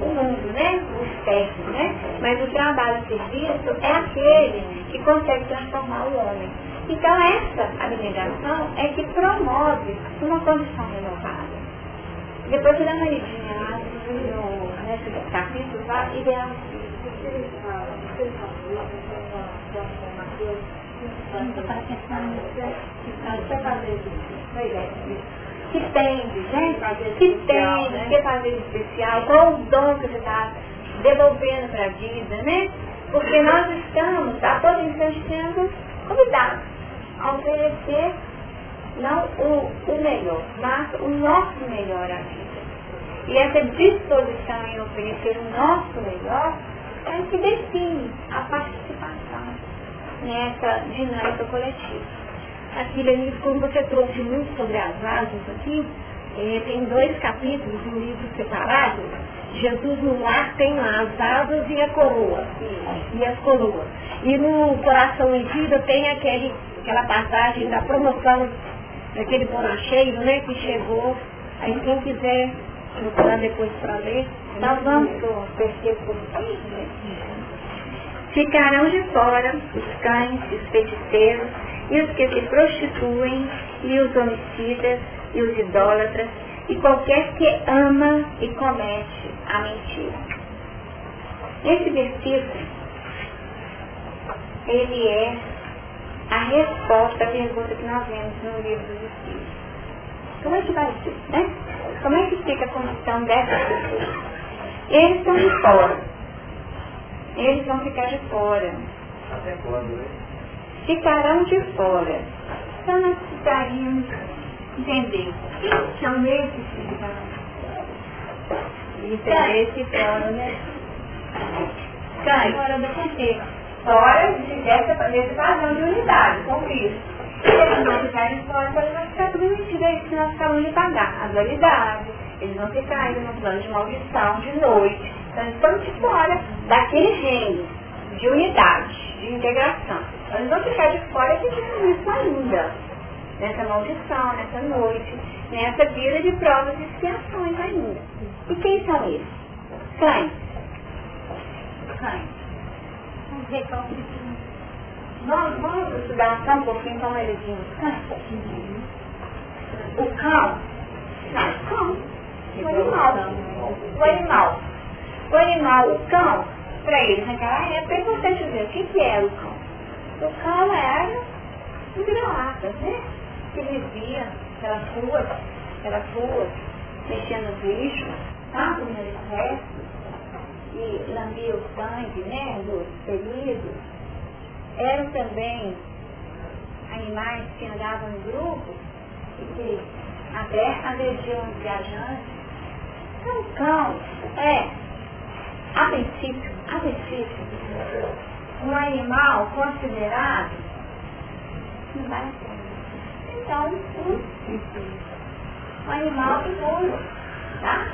o mundo, né? O externo, né? Mas o trabalho o serviço é aquele que consegue transformar o homem. Então essa abnegação é que promove uma condição renovada. Depois você dá uma lidinha lá no, nesse capítulo, vai ideal. Que tem, gente, que tem, que fazer especial, qual o dom que você está devolvendo para a vida, né? Porque nós estamos a todo instante sendo convidados a oferecer não o, o melhor, mas o nosso melhor à vida. E essa disposição em oferecer o nosso melhor é o que define a participação nessa dinâmica coletiva. Aqui, Denise, como você trouxe muito sobre as asas aqui, eh, tem dois capítulos um livro separado. Jesus no lar tem as asas e a coroa. E as coroas. E no Coração em Vida tem aquele, aquela passagem da promoção daquele bonacheiro, né, que chegou. Aí quem quiser procurar depois para ler. Nós vamos versículo Ficarão de fora os cães, os feiticeiros, e os que se prostituem, e os homicidas, e os idólatras, e qualquer que ama e comete a mentira. Esse versículo, ele é a resposta à pergunta que nós vemos no livro dos Espíritos. Como é que vai ser, né? Como é que fica a condição dessas pessoas? Eles estão de fora. Eles vão ficar de fora. Até quando, né? Ficarão de fora. Então nós precisaríamos entender quem são esses que ficarão. E entender esse fora, né? Cai. Fora do contexto fora dessa, desse padrão de unidade, com Cristo. Se eles não ficarem fora, eles vão ficar tudo metido aí, se nós acabamos de pagar a dualidade. Eles vão ficar ainda no plano de maldição, de noite. Eles estão de fora daquele reino de unidade, de integração. Eles vão ficar de fora tem isso ainda. Nessa maldição, nessa noite, nessa vida de provas e expiações ainda. E quem são eles? Cães. Cães. Vamos, vamos estudar só um pouquinho como ele diz. O cão, não, o cão, o animal, o animal, animal, o cão, para eles naquela época é importante ver o que, que era o cão. O cão era um vira-lata, né? Que vivia pelas ruas, pelas ruas, mexendo nos lixos, tá? Comendo restos que lambia o sangue né, dos feridos, eram também animais que andavam em grupo e que até agrediam os viajantes. Então, cão é, a princípio, a princípio, um animal considerado não vai Então, um, um animal impuro, tá?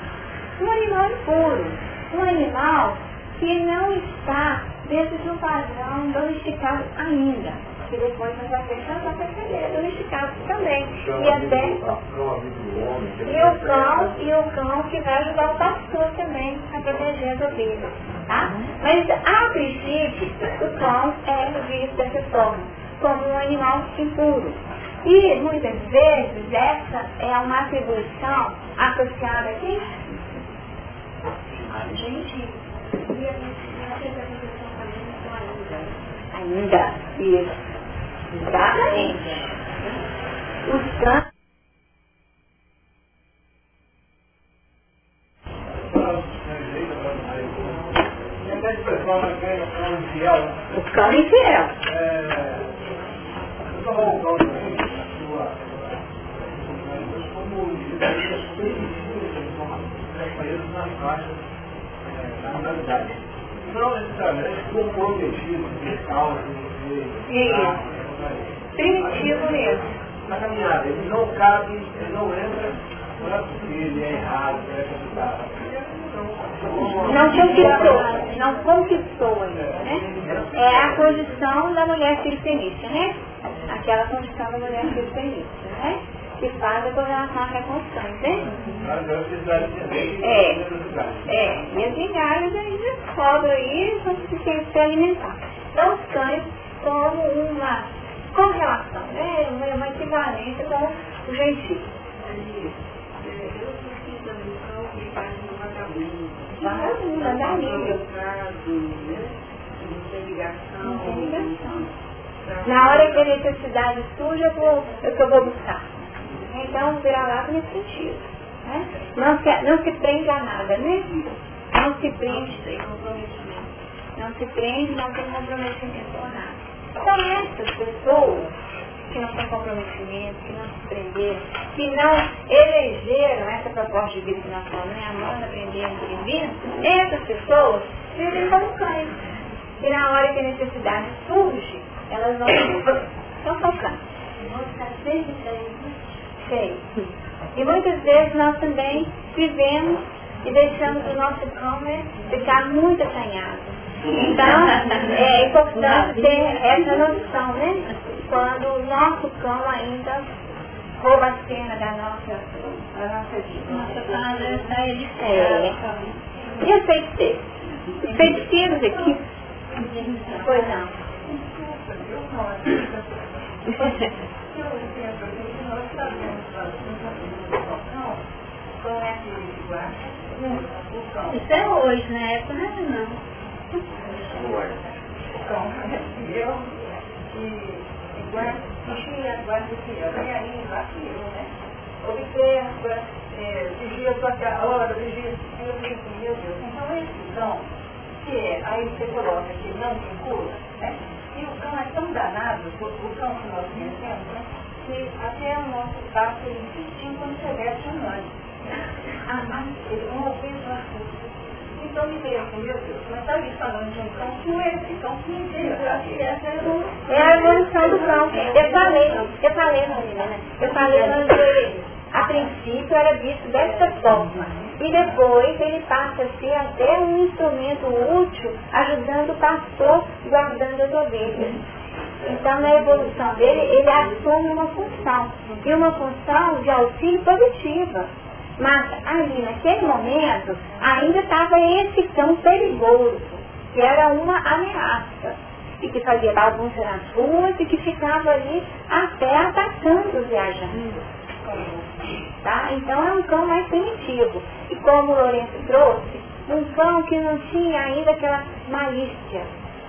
Um animal impuro um animal que não está dentro do padrão domesticado ainda. Que depois nós vamos vai perceber, domesticado também. E até. E o cão, e o cão que vai ajudar o pastor também a proteger as ovelhas. Tá? Mas a princípio, o cão é visto dessa forma, como um animal impuro. E muitas vezes essa é uma atribuição associada aqui. Gente, e a gente ainda. Isso. Exatamente. Os cães. O cão infiel. É, não necessariamente comprometido, fiscal, Isso. Primitivo mesmo. Na caminhada, ele não cabe, ele não entra, não é ele é errado, é complicado. Não conquistou, não conquistou ainda, né? É a condição da mulher filipenícia, né? Aquela condição da mulher filipenícia, né? Que faz com relação à reconstrução, entende? É, é, e as migalhas ainda sobram aí, para alimentar. Então os cães como uma correlação, né? uma, uma equivalência com o gentil. Vagabunda, dá nível. Não tem ligação. Na hora que a necessidade surge, eu vou, eu, eu vou buscar. Então, vira-lata nesse sentido. Né? Não, se, não se prende a nada, né? Não se prende. Não se prende, não tem comprometimento com nada. Então, essas pessoas que não têm comprometimento, que não se prenderam, que não elegeram essa proposta de vida que nós falamos, né? Amando, aprendendo, servindo, essas pessoas vivem como cães. E na hora que a necessidade surge, elas estão focando. Vão ficar sempre cheios. E muitas vezes nós também vivemos e deixamos o nosso cão né, ficar muito acanhado. Então, é importante ter essa noção, né? Quando o nosso cão ainda rouba a cena da nossa, da nossa vida. Nossa casa está edificada. E a feiticeira? Feiticeiros aqui? Pois não. Isso é hoje, na época não é não. Então, e e né? Observa, é, vigia a sua hora, vigia o meu Deus. Então esse cão, que é, aí você coloca que não vincula, né? E o cão é tão danado, o cão que nós conhecemos, né? Que até o nosso passo ele insistiu quando você veste um ano. Ah, ele uma vez me meu Deus, mas está ali falando de um cão cão que É a evolução do cão. Eu falei, eu falei, menina, né? Eu falei que a princípio era visto dessa forma. E depois ele passa a ser até um instrumento útil, ajudando o pastor, guardando as ovelhas. Então, na evolução dele, ele assume uma função. E uma função de auxílio positiva. Mas ali naquele momento ainda estava esse cão perigoso, que era uma ameaça, e que fazia bagunça nas ruas e que ficava ali até atacando os viajantes. Tá? Então é um cão mais primitivo. E como o Lourenço trouxe, um cão que não tinha ainda aquela malícia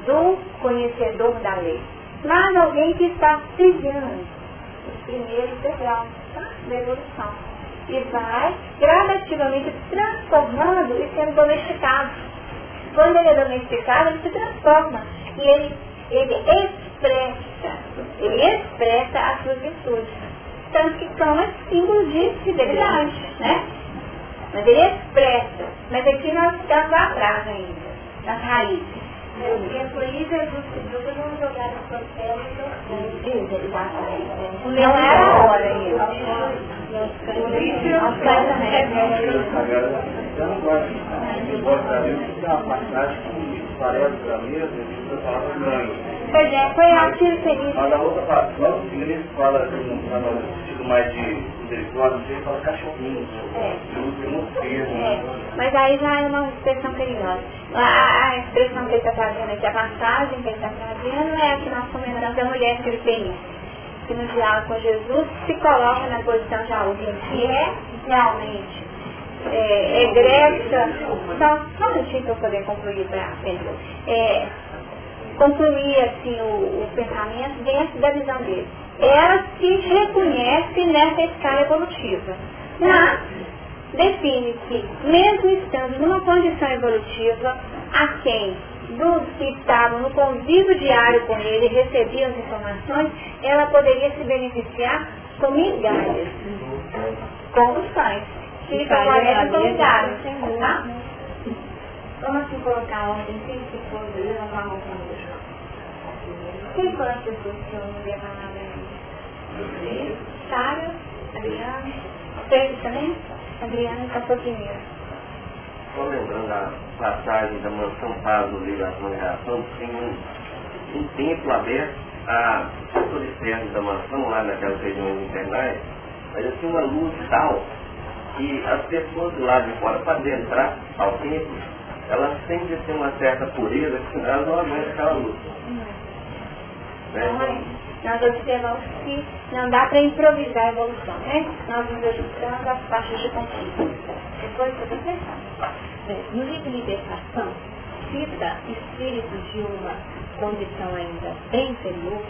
do conhecedor da lei. Mas alguém que está trilhando os primeiros degraus da evolução e vai gradativamente transformando e sendo domesticado. Quando ele é domesticado, ele se transforma e ele, ele expressa, ele expressa as suas virtudes. Tanto que são é símbolo de fidelidade, né? Mas ele expressa. Mas aqui nós estamos atrás ainda, nas raízes. E é por isso Jesus pediu para não jogar as suas pedras no Diz, exatamente. Não era a hora ainda. Os cães também. Eu não gosto de gostaria de ter uma passagem que parece a mesma, e você fala ganho. Pois é, foi aquilo que ele Mas a outra parte, logo em seguida ele fala de um sentido mais de intelectual, não sei, fala cachorrinho. É. Muito. É, mas aí já é uma expressão perigosa. A, a expressão que ele está trazendo aqui, a passagem que ele está trazendo é a que nós comentamos da mulher filipense, que no diálogo com Jesus se coloca na posição de alguém que é realmente é, egressa. Só, só um minutinho para eu poder concluir para é, concluir assim, o, o pensamento dentro da visão dele. Ela se reconhece nessa escala evolutiva. Mas define que, mesmo estando numa condição evolutiva, a quem dos que estavam no convívio diário com ele recebiam as informações, ela poderia se beneficiar com migalhas, com os pães. Fica agora com migalhas, tá? Vamos assim colocar ordem, quem se for, levar a roupa no chão. Quem foram as pessoas que eu não vi a palavra ainda? Sara, Adriana, Pedro também? Adriana passou primeiro. Só lembrando a passagem da mansão paz do livro Ação e Reação, tem um, um templo aberto a externo da mansão, lá naquelas regiões internais, mas assim uma luz tal que as pessoas do lado de fora, para adentrar ao templo, elas têm de ter uma certa pureza, senão elas não aguentam aquela luz. Né? Nós observamos que não dá para improvisar a evolução, né? Nós nos ajustamos às faixas de conquista. Depois você pensar. No livro libertação, cita espíritos de uma condição ainda bem inferior,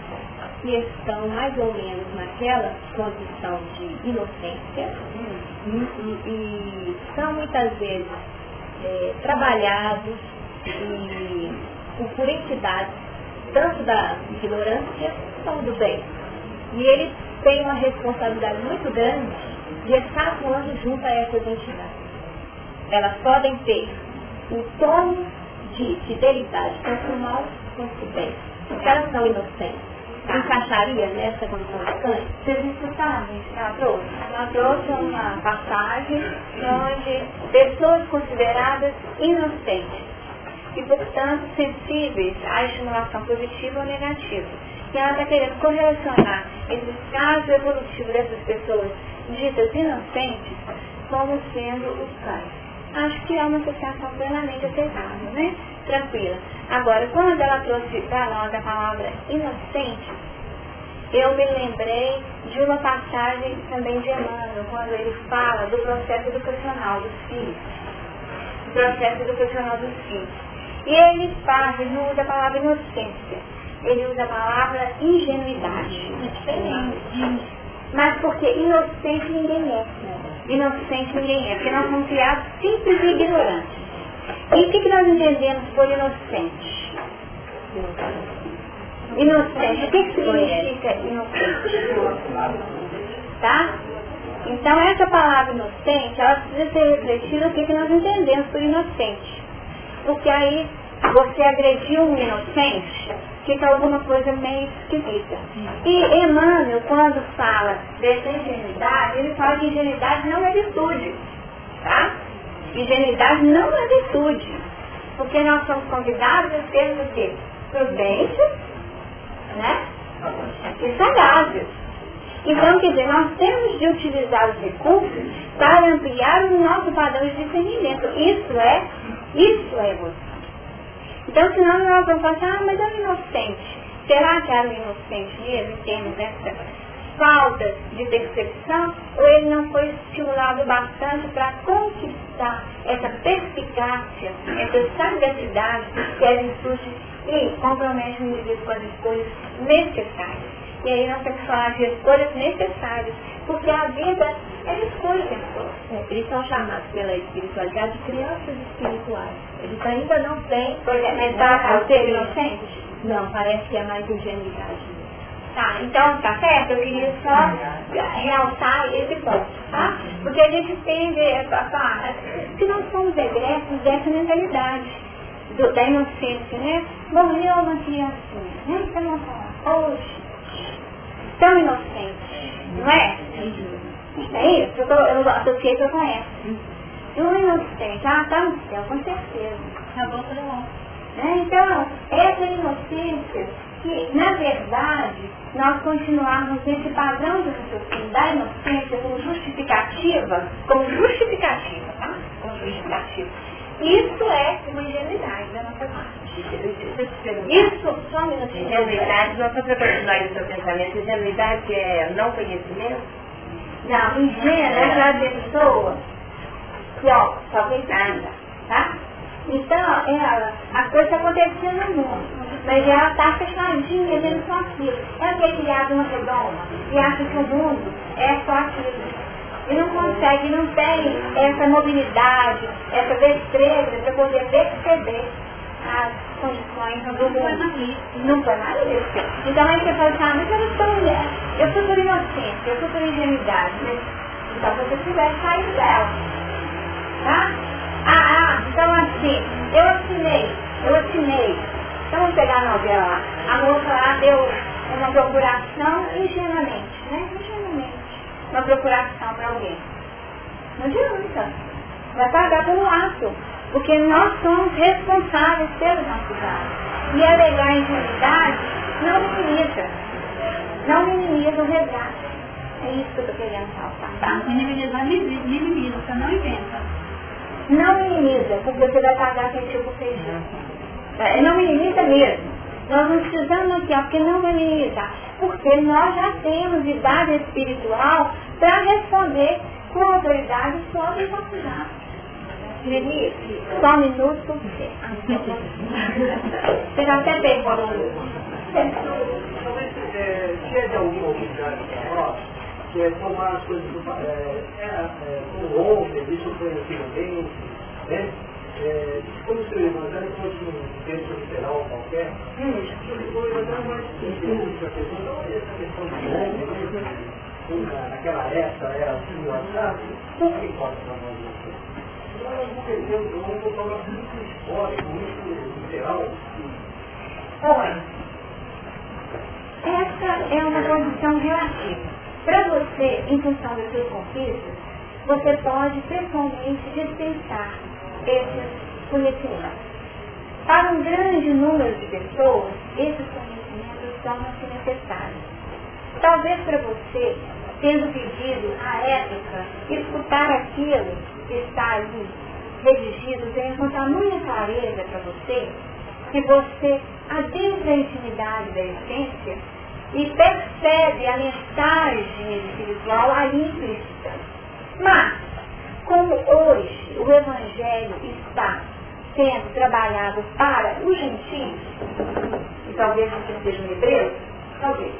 que estão mais ou menos naquela condição de inocência e, e- e são muitas vezes é, trabalhados e, por entidades tanto da ignorância como do bem. E ele tem uma responsabilidade muito grande de estar atuando junto a essas entidades. Elas podem ter o tom de fidelidade tanto o mal quanto o bem. Porque elas são inocentes. Encaixaria nessa condição de câncer? Vocês escutaram ela trouxe? Ela trouxe uma passagem onde pessoas consideradas inocentes e, portanto, sensíveis à estimulação positiva ou negativa. Ela está querendo correlacionar esses casos evolutivos dessas pessoas ditas inocentes como sendo os pais. Acho que é uma associação plenamente aceitável, né? Tranquila. Agora, quando ela trouxe para nós a palavra inocente, eu me lembrei de uma passagem também de Emmanuel, quando ele fala do processo educacional dos filhos. O processo educacional dos filhos. E ele fala, ele usa a palavra inocência, ele usa a palavra ingenuidade. Mas porque inocente ninguém é. Inocente ninguém é, porque nós somos criados simples e ignorantes. E o que, que nós entendemos por inocente? Inocente. O que, que significa inocente? Tá? Então essa palavra inocente, ela precisa ser refletida o que, que nós entendemos por inocente. Porque aí você agrediu um inocente, fica alguma coisa meio esquisita. E Emmanuel, quando fala dessa ingenuidade, ele fala que ingenuidade não é virtude. Tá? Ingenuidade não é virtude. Porque nós somos convidados a sermos o quê? Prudentes, né? E sagazes. Então, quer dizer, nós temos de utilizar os recursos para ampliar o nosso padrão de discernimento. Isso é, isso é evolução. Então, senão nós vamos falar, ah, mas é um inocente. Será que era um inocente mesmo, em termos dessa falta de percepção? Ou ele não foi estimulado bastante para conquistar essa perspicácia, essa sagacidade que é virtude e compromete o indivíduo com as escolhas necessárias? E aí nós temos que falar de escolhas necessárias, porque a vida é escolha. É, eles são chamados pela espiritualidade de crianças espirituais. Eles ainda não têm. Por exemplo, mas dá ser inocente? Não, parece que é mais ingenuidade. Tá, então tá certo, eu queria só realçar esse ponto, tá? Porque a gente tende a falar, se nós somos egressos dessa mentalidade, do, da inocência, né? Morreu uma nem você não falar, hoje, tão inocente, não é? É isso, eu, tô, eu associei que eu conheço. Um inocente, ah, tá no céu, com certeza. Acabou por lá. Né? Então, essa inocência, que na verdade nós continuarmos nesse padrão de raciocínio da inocência como justificativa, como justificativa, tá? Como justificativa. Isso é uma ingenuidade. Isso só um minutinho. Ingenuidade, não para continuar o seu pensamento, ingenuidade é não conhecimento? Não, ingênua é aquela pessoa que, ó, só pensando, tá? Então, ela, a coisa acontecia no mundo, mas ela está fechadinha dentro só aquilo. Ela quer criar uma redonda e acha que o mundo é só aquilo. E não consegue, não tem essa mobilidade, essa destreza para poder perceber as condições do mundo. Não foi na lista. Então aí você fala assim, ah, mas eu não sou mulher. Eu sou por inocência, eu sou por ingenuidade. Então você tivesse saído dela. Tá? Ah, ah, então assim, eu assinei, eu assinei. Então vamos pegar a novela lá. A moça lá deu uma procuração ingenuamente, né? Ingenuamente. Uma procuração para alguém. Não adianta. Vai pagar pelo ato. Porque nós somos responsáveis pelos nossos atos. E alegar a ingenuidade não minimiza. Não minimiza o resgate. É isso que eu estou querendo falar. Tá? Minimizar minimiza, você não inventa. Não minimiza, porque você vai pagar aquele tipo feijão. É, não minimiza mesmo. Nós não precisamos aqui, ó, porque não vai minimizar. Porque nós já temos idade espiritual para responder com autoridade sobre os nossos atos. Só um minuto. Você já até pegou o Talvez seja alguma oportunidade para nós, que é tomar as coisas é, é, como ontem, isso foi antigamente, né? É, como se o evangelho fosse um texto literal qualquer, o evangelho mais científico, a pessoa não é essa questão de ontem, naquela época era assim, assado, não que importa para nós Olha, essa é uma condição relativa. Para você, em função das suas conquistas, você pode pessoalmente dispensar esses conhecimentos. Para um grande número de pessoas, esses conhecimentos tornam-se necessários. Talvez para você, tendo pedido à época, escutar aquilo que está ali redigido, venha com tamanha clareza para você, que você adentra a intimidade da essência e percebe a mensagem espiritual ali implícita. Mas, como hoje o Evangelho está sendo trabalhado para os gentios, e talvez você seja um hebreu, talvez,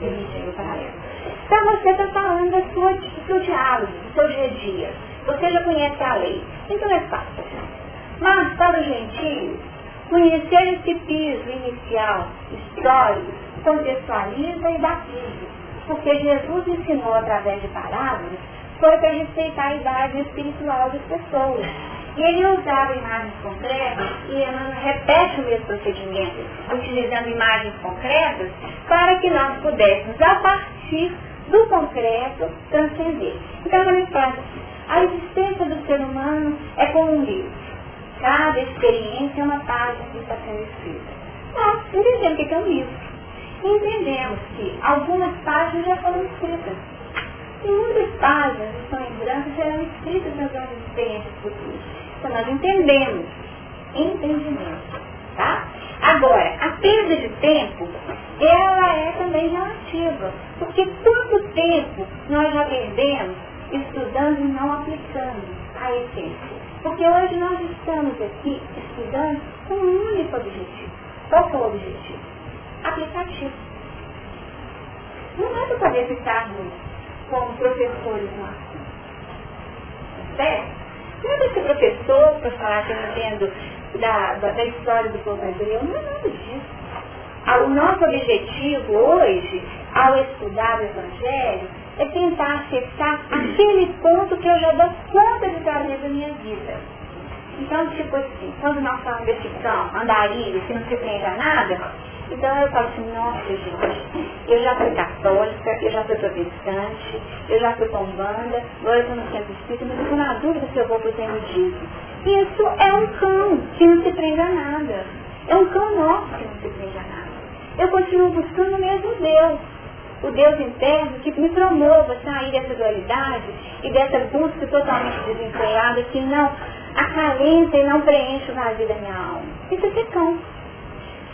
existe o paralelo. Então você está falando da sua, do seu diálogo, do seu dia a dia. Você já conhece a lei. Então é fácil. Mas para os gentios, conhecer esse piso inicial, histórico, contextualiza e batiza. Porque Jesus ensinou através de parábolas foi para respeitar a idade espiritual das pessoas. E ele usava imagens concretas e Emmanuel repete o mesmo procedimento, utilizando imagens concretas para que nós pudéssemos, a partir do concreto, transcender. Então, ele fala, a existência do ser humano é como um livro. Cada experiência é uma página que está sendo escrita. Nós entendemos o que é um livro. Entendemos que algumas páginas já foram escritas e muitas páginas estão em branco serão escritas nas nossas experiências futuras. Então nós entendemos. Entendimento. Tá? Agora, a perda de tempo, ela é também relativa. Porque quanto tempo nós já perdemos estudando e não aplicando a essência? Porque hoje nós estamos aqui estudando com um único objetivo. Qual é o objetivo? Aplicativo. Não é para poder ficar como professores lá. Certo? Não é ser professor para falar que eu entendo da, da, da história do povo hebreu, não é nada disso. Ah, o nosso objetivo hoje, ao estudar o Evangelho, é tentar acessar aquele ponto que eu já dou conta de trazer da minha vida. Então, tipo assim, quando nós falamos desse cão, andarilho, que não se prende a nada, então eu falo assim, nossa gente, eu já fui católica, eu já fui protestante, eu já fui pombanda, agora eu estou no centro espírita, mas eu estou na dúvida se eu vou para o disso. Isso é um cão que não se prende a nada. É um cão nosso que não se prende a nada. Eu continuo buscando o mesmo Deus. O Deus interno que me promova sair dessa dualidade e dessa busca totalmente desenfreada que não acalenta e não preenche o vazio da minha alma. Isso é cão.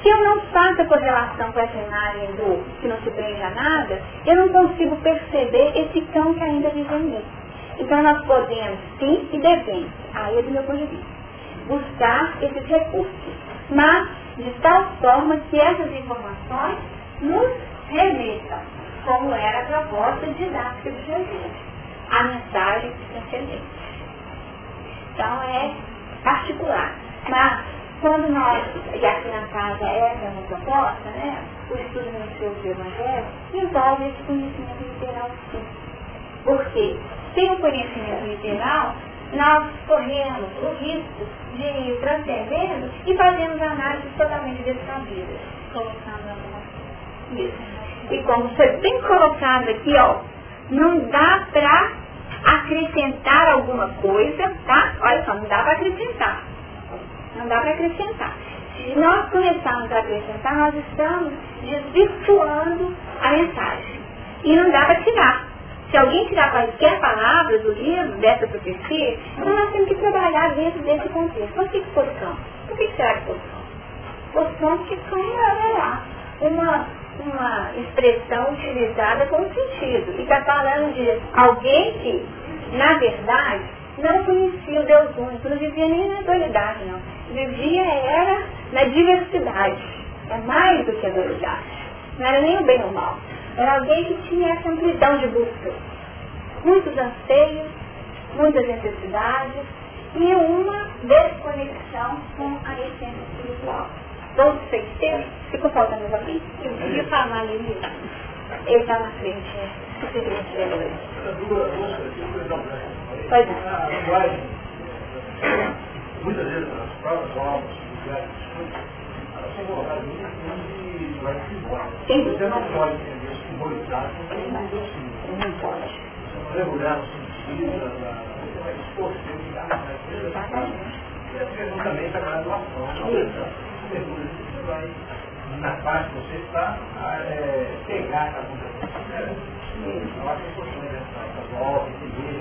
Se eu não faço a correlação com essa imagem do que não se prende a nada, eu não consigo perceber esse cão que ainda vive em mim. Então nós podemos, sim, e devemos, aí é do meu ponto de vista, buscar esses recursos. Mas de tal forma que essas informações nos remetam, como era a proposta didática de Jesus, a mensagem transcendente. Então é particular. Mas quando nós, e aqui na casa essa é uma proposta, né, o estudo minucioso do Evangelho, envolve esse conhecimento literal sim. Porque sem o conhecimento literal, nós corremos o risco de ir transcendendo e fazendo análises totalmente descabidas. Colocando a Isso. E como foi bem colocado aqui, ó, não dá para acrescentar alguma coisa, tá? Olha só, não dá para acrescentar. Não dá para acrescentar. Se nós começarmos a acrescentar, nós estamos desvirtuando a mensagem. E não dá para tirar. Se alguém tirar qualquer palavra do livro, dessa profecia, então nós temos que trabalhar dentro desse contexto. Por que posição? Por que será que posição? Posição porque é lá uma, uma expressão utilizada com sentido. E está falando de alguém que, na verdade, não conhecia o Deus único, não vivia nem na dualidade, não. Vivia era na diversidade. É mais do que a dualidade. Não era nem o bem ou o mal. Era alguém que tinha essa amplidão de busca. Muitos anseios, muitas necessidades e uma desconexão com a essência espiritual. Todos vocês têm? Ficou faltando mais alguém? Eu queria falar ali mesmo. Ele está na frente, é. Pois é. Muitas vezes as próprias obras, elas são colocadas muito vai embora. Você não pode entender simbolizar como Não pode. Regular o sentido da possibilidade também está na doação. Vai, na parte que você está, é, pegar essa conversa. Eu acho que é importante essa volta, entender,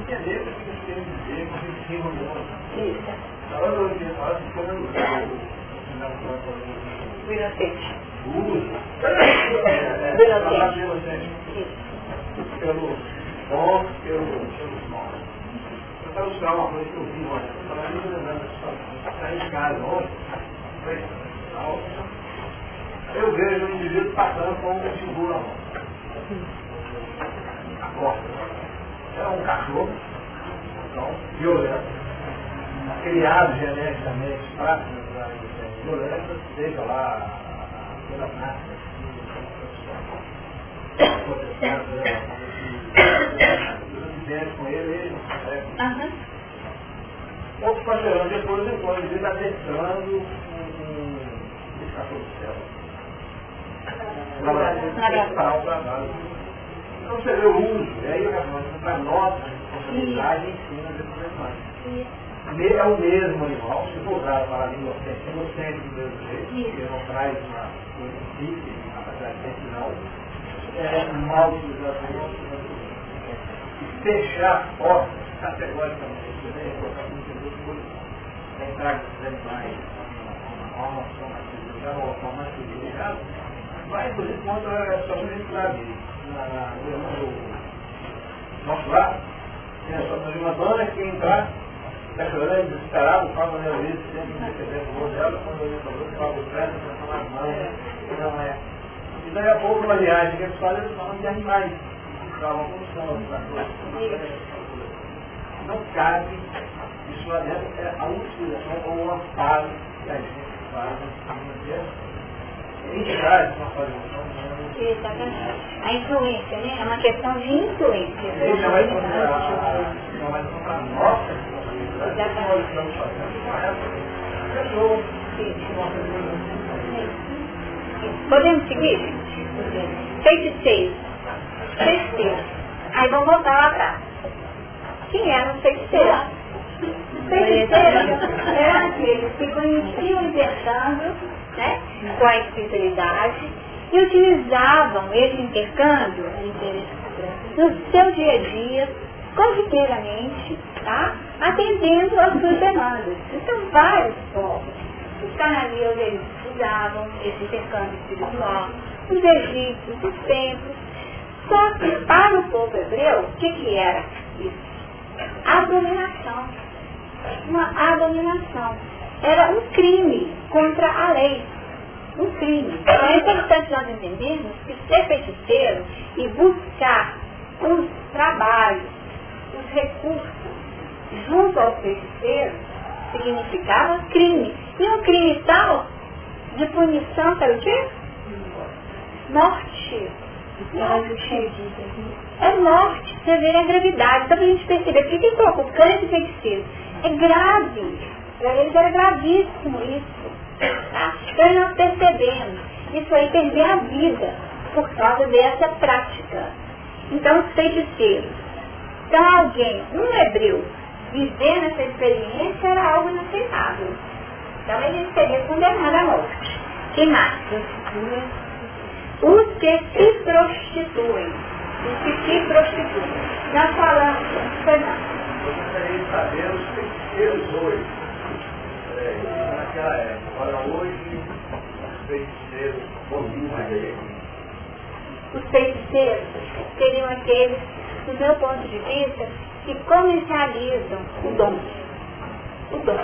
entender o que você quer dizer com esse do outro. Isso. Na hora eu queria falar de como eu Vinotete. Uso. Vinotete. Pelo bom, pelo. Eu quero usar uma coisa que eu vi ontem. Eu estava me lembrando dessa situação. Saí de casa ontem. Eu vejo um indivíduo passando com um seguro na mão. A porta. Era um cachorro, então, violento. Criado geneticamente para violência, seja lá pela máscara, com ele, ele Uhum. Outros parceirão depois, depois, ele adentrando um cachorro do céu. Então você vê o uso, e aí para nós, a responsabilidade ensina depois mais é o mesmo animal, se for usado para a língua inocente do mesmo jeito, que não traz uma coisa uma capacidade de decisão, é mal utilizado fechar a porta categoricamente, também colocar a entrada dos animais, uma mais privilegiada, uma forma mais privilegiada, vai, inclusive, contra a situação que a gente sabe, no nosso lado, tem a situação de uma dona que entrar Está chorando, desesperado, fala meu isso, sempre recebendo o outro dela, quando ele falou, fala o pé, está nas mãos, não é. E daí a pouco uma viagem que eles fazem, eles falam de animais, que estavam com os cachorros. Não cabe, isso é a utilização ou o amparo que a gente faz Exatamente. A influência, né? É uma questão de influência. Não é para nós, Podemos seguir? Feiticeiro. Feiticeiro. Aí vamos voltar lá atrás. Quem eram os feiticeiros? Feiticeiros eram aqueles que conheciam intercâmbio né, com a espiritualidade e utilizavam esse intercâmbio no seu dia a dia, corriqueiramente, tá? atendendo às suas demandas. Então, vários povos. Os canalias, eles usavam esse intercâmbio espiritual, os egípcios, os templos. Só que para o povo hebreu, o que, que era isso? Abominação. Uma abominação. Era um crime contra a lei. Um crime. Então é importante nós entendermos que ser feiticeiro e buscar os trabalhos, os recursos junto ao feiticeiro significava crime. E um crime tal de punição para o quê? Morte. É morte. Você vê a gravidade. Só para a gente perceber. Por que colocou câncer e feiticeiro? É grave. Para eles era gravíssimo isso. Tá? Então nós percebemos. Isso aí perder a vida por causa dessa prática. Então os feiticeiros. Então alguém, um hebreu, viver nessa experiência era algo inaceitável. Então ele seria condenado à morte. Quem mais? Os que se prostituem. Os que se prostituem. Nós falamos, Fernando. Eu gostaria de saber os feiticeiros hoje. Naquela época. Hoje, os feiticeiros. Os feiticeiros seriam aqueles, do meu ponto de vista, que comercializam o dom. O dom.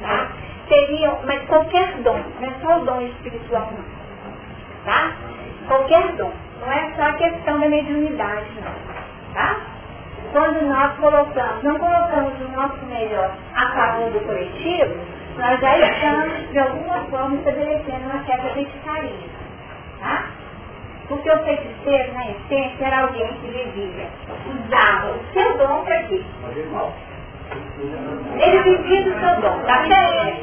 Tá? Seriam, mas qualquer dom, não é só o dom espiritual não. Tá? Qualquer dom. Não é só a questão da mediunidade não. Tá? Quando nós colocamos, não colocamos o nosso melhor a favor do coletivo, nós já estamos, de alguma forma, estabelecendo uma certa feitiçaria. Tá? Porque o feiticeiro, na essência, era alguém que vivia, usava o seu dom para quê? Ele vivia do seu dom, da fé,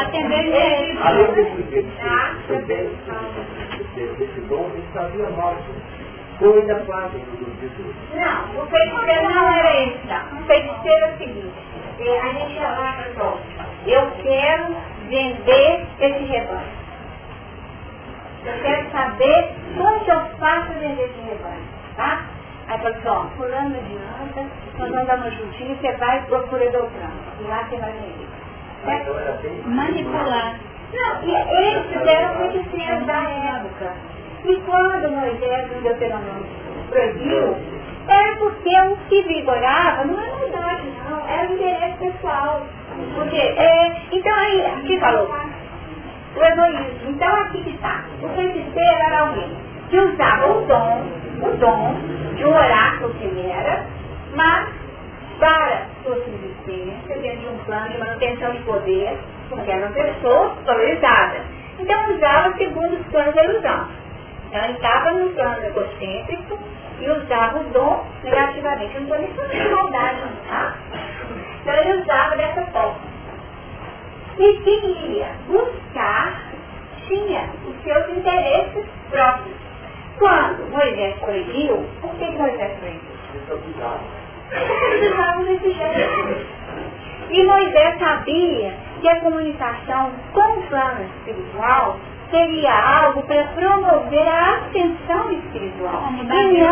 atendendo ele. Além desse, tá? desse dom, ele sabia mal. Coisa fácil Jesus. Não, o feiticeiro não era esse, não. O feiticeiro é o seguinte, é, a gente lá para eu quero vender esse rebanho. Eu quero saber como que eu faço vender esse rebanho, tá? Aí fala assim, ó, fulano adianta, nós vamos dar uma juntinha, você vai procurar doutrão. E lá você vai vender. Certo? Manipular. Não, e eles fizeram feiticeiros da época. E quando Moisés no Deuteronômio proibiu, era porque o que vigorava não era verdade, não, era o interesse pessoal. Porque, é, então aí, aqui falou, o egoísmo. Então aqui que está. O feiticeiro era alguém que usava o dom, o dom de um oráculo que ele era, mas para sua subsistência, dentro de um plano de manutenção de poder, porque era uma pessoa valorizada. Então usava segundo os planos da ilusão. Estava no plano egocêntrico e usava o dom negativamente. Eu não estou nem falando de maldade, tá? Então ele usava dessa forma e queria buscar, tinha os seus interesses próprios. Quando Moisés proibiu, por que Moisés proibiu? Precisavam desse jeito. E Moisés sabia que a comunicação com o plano espiritual seria algo para promover a ascensão espiritual e não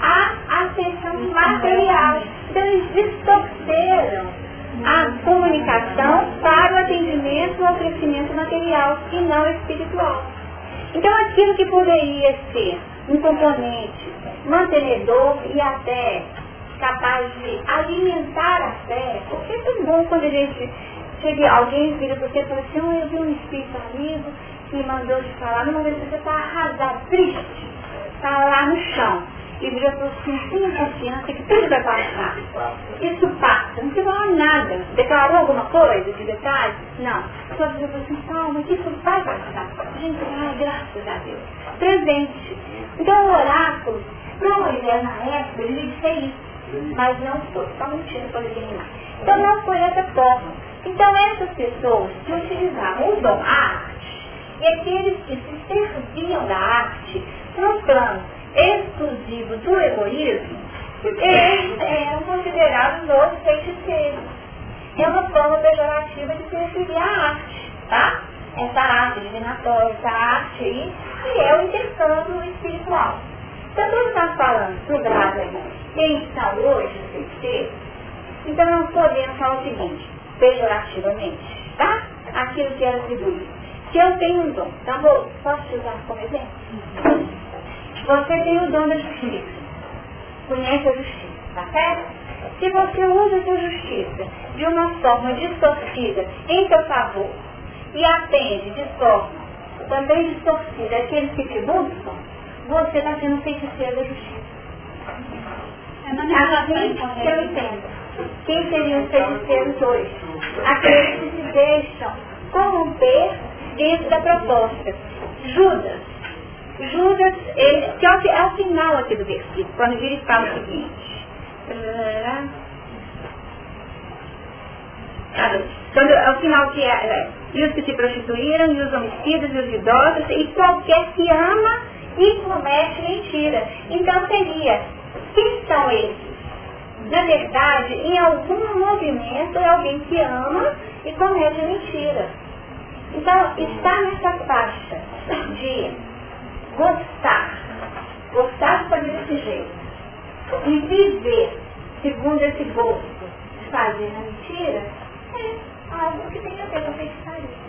a ascensão material. Então eles distorceram a comunicação para o atendimento ao crescimento material e não espiritual. Então aquilo que poderia ser um componente mantenedor e até capaz de alimentar a fé, porque é tão bom quando a gente chega, alguém vira para você e fala assim, oh, eu vi um espírito amigo que mandou te falar, numa vez você está arrasado, triste, está lá no chão e virou para assim, tenha confiança que tudo vai passar. Isso passa, não se falou nada. Declarou alguma coisa de detalhe? Não. Só dizia assim, calma, isso vai passar. Gente, graças a Deus. Presente. Então o oráculo, para Moisés na época, ele disse isso. Mas não foi, só mentira poligenismo. Então não foi dessa forma. Então essas pessoas que utilizavam o dom arte, e aqueles que se serviam da arte no plano exclusivo do egoísmo, eles eram considerados os feiticeiros. É uma forma pejorativa de se à arte, tá? Essa arte divinatória, essa arte aí, que é o intercâmbio espiritual. Então, quando estamos falando do grado aí, quem são hoje os feiticeiros, então não podemos falar o seguinte, pejorativamente, tá? Aquilo que era atribuído. Se eu tenho um dom, então vou, posso te usar como exemplo? Você tem o dom da justiça. Conhece a justiça, tá certo? Se você usa essa justiça de uma forma distorcida em seu favor e atende de forma também distorcida aqueles que te buscam, você está sendo feiticeiro da justiça. É assim que eu entendo. Quem seriam os feiticeiros hoje? Aqueles que se deixam corromper dentro da proposta. Judas. Judas, ele, que é o, é final aqui do versículo, quando ele fala o seguinte. Quando, ao final que é, é, e os que se prostituíram, e os homicidas, e os idólatras, e qualquer que ama e comete mentira. Então seria, quem são esses? Na verdade, em algum movimento é alguém que ama e comete mentira. Então, está nessa faixa de gostar, gostar de fazer desse jeito, e viver segundo esse gosto. De fazer a mentira, é algo que tem a ver com a feitiçaria.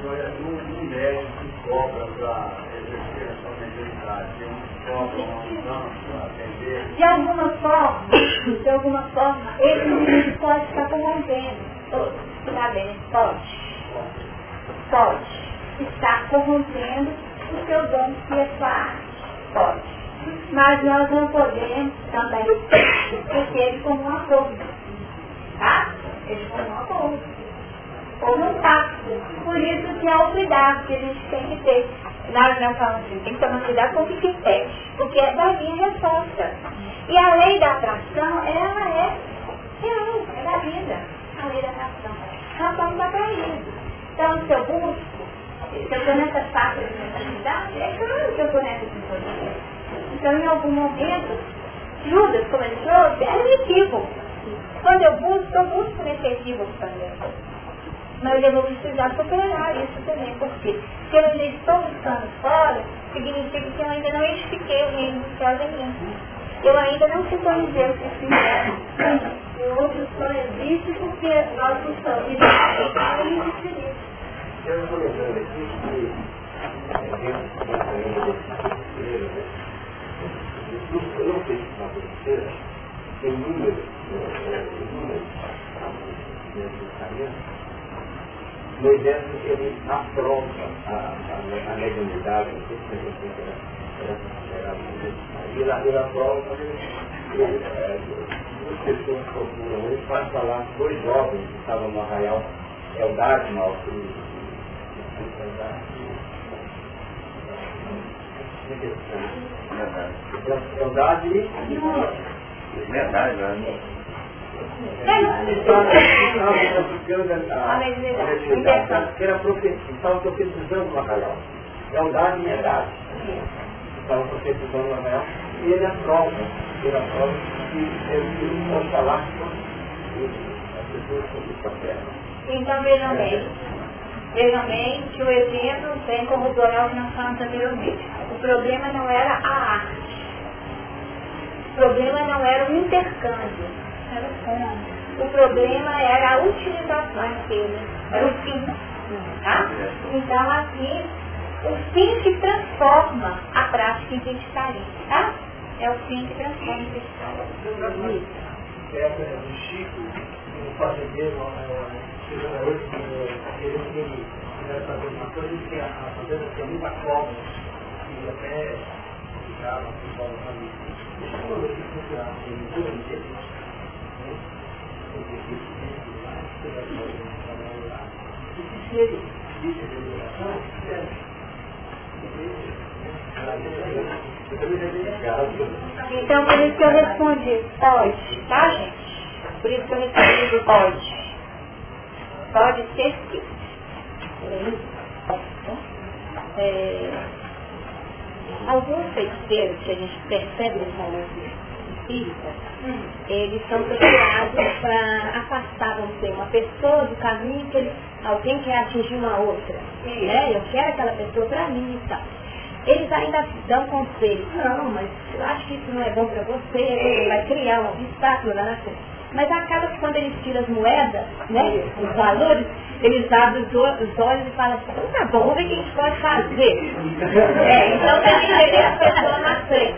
Agora, no médico que cobra para exercer a sua mediunidade, ele cobra uma atender. De alguma forma, de alguma forma, ele pode estar corrompendo. Está bem, pode Pode. Está corrompendo o seu dom e a sua arte. Pode. Mas nós não podemos também ter ele como um acordo. Tá? Ele como um acordo. Como um pacto. Por isso que é o cuidado que a gente tem que ter. Nós não falamos assim, tem que tomar cuidado com o que se pede, porque é da minha resposta. E a lei da atração, ela é real, é da vida. A lei da atração. Nós somos. Então, se eu busco, se eu estou nessa faixa de necessidade, é claro que eu estou nessa sintonia. Então, em algum momento, Judas, como ele trouxe, é um equívoco. Quando eu busco, eu busco nesse equívoco também. Mas eu vou precisar superar isso também, porque se eu ainda estou buscando fora, significa que eu ainda não edifiquei o reino dos céus em mim. Eu ainda não sintonizei o que se E outros só existem porque nós estamos. E não existem eu estou lembrando aqui que eu não sei se na terceira tem números, números dentro do caminho. Ele afronta a, a, a mediunidade, não sei se era considerado e ele, ele é, duas pessoas ele dois jovens que estavam no arraial Eldade, mal, que Verdade e Verdade, né? Era profecia, estavam profetizando no arraial. Verdade e verdade. Estavam profetizando no arraial. E ele aprova, ele aprova que ele pode falar com as pessoas sobre essa terra. Então, vejam bem, Vejam bem que o exemplo vem corroborar o que nós falamos anteriormente. O problema não era a arte. O problema não era o intercâmbio. Era o. O problema era a utilização daquele. Era o fim. Tá? Então, aqui, o fim que transforma a prática em feitiçaria. Tá? É o fim que transforma feitiçaria. Essa é fazendeiro, Então, por isso que eu respondi, pode, tá, gente? Por isso que eu respondi, pode. Pode ser sim. É, alguns feiticeiros que a gente percebe nos momentos espíritas, hum. eles são procurados para afastar, vamos dizer, uma pessoa do caminho que ele, alguém quer atingir uma outra. Né? Eu quero aquela pessoa para mim e tal. Eles ainda dão conselho. Não, mas eu acho que isso não é bom para você, vai criar um obstáculo na frente. Mas acaba que quando eles tiram as moedas, né, os valores, eles abrem os olhos e falam assim, tá bom, vamos ver o que a gente pode fazer. É, então tem que ter a pessoa na frente.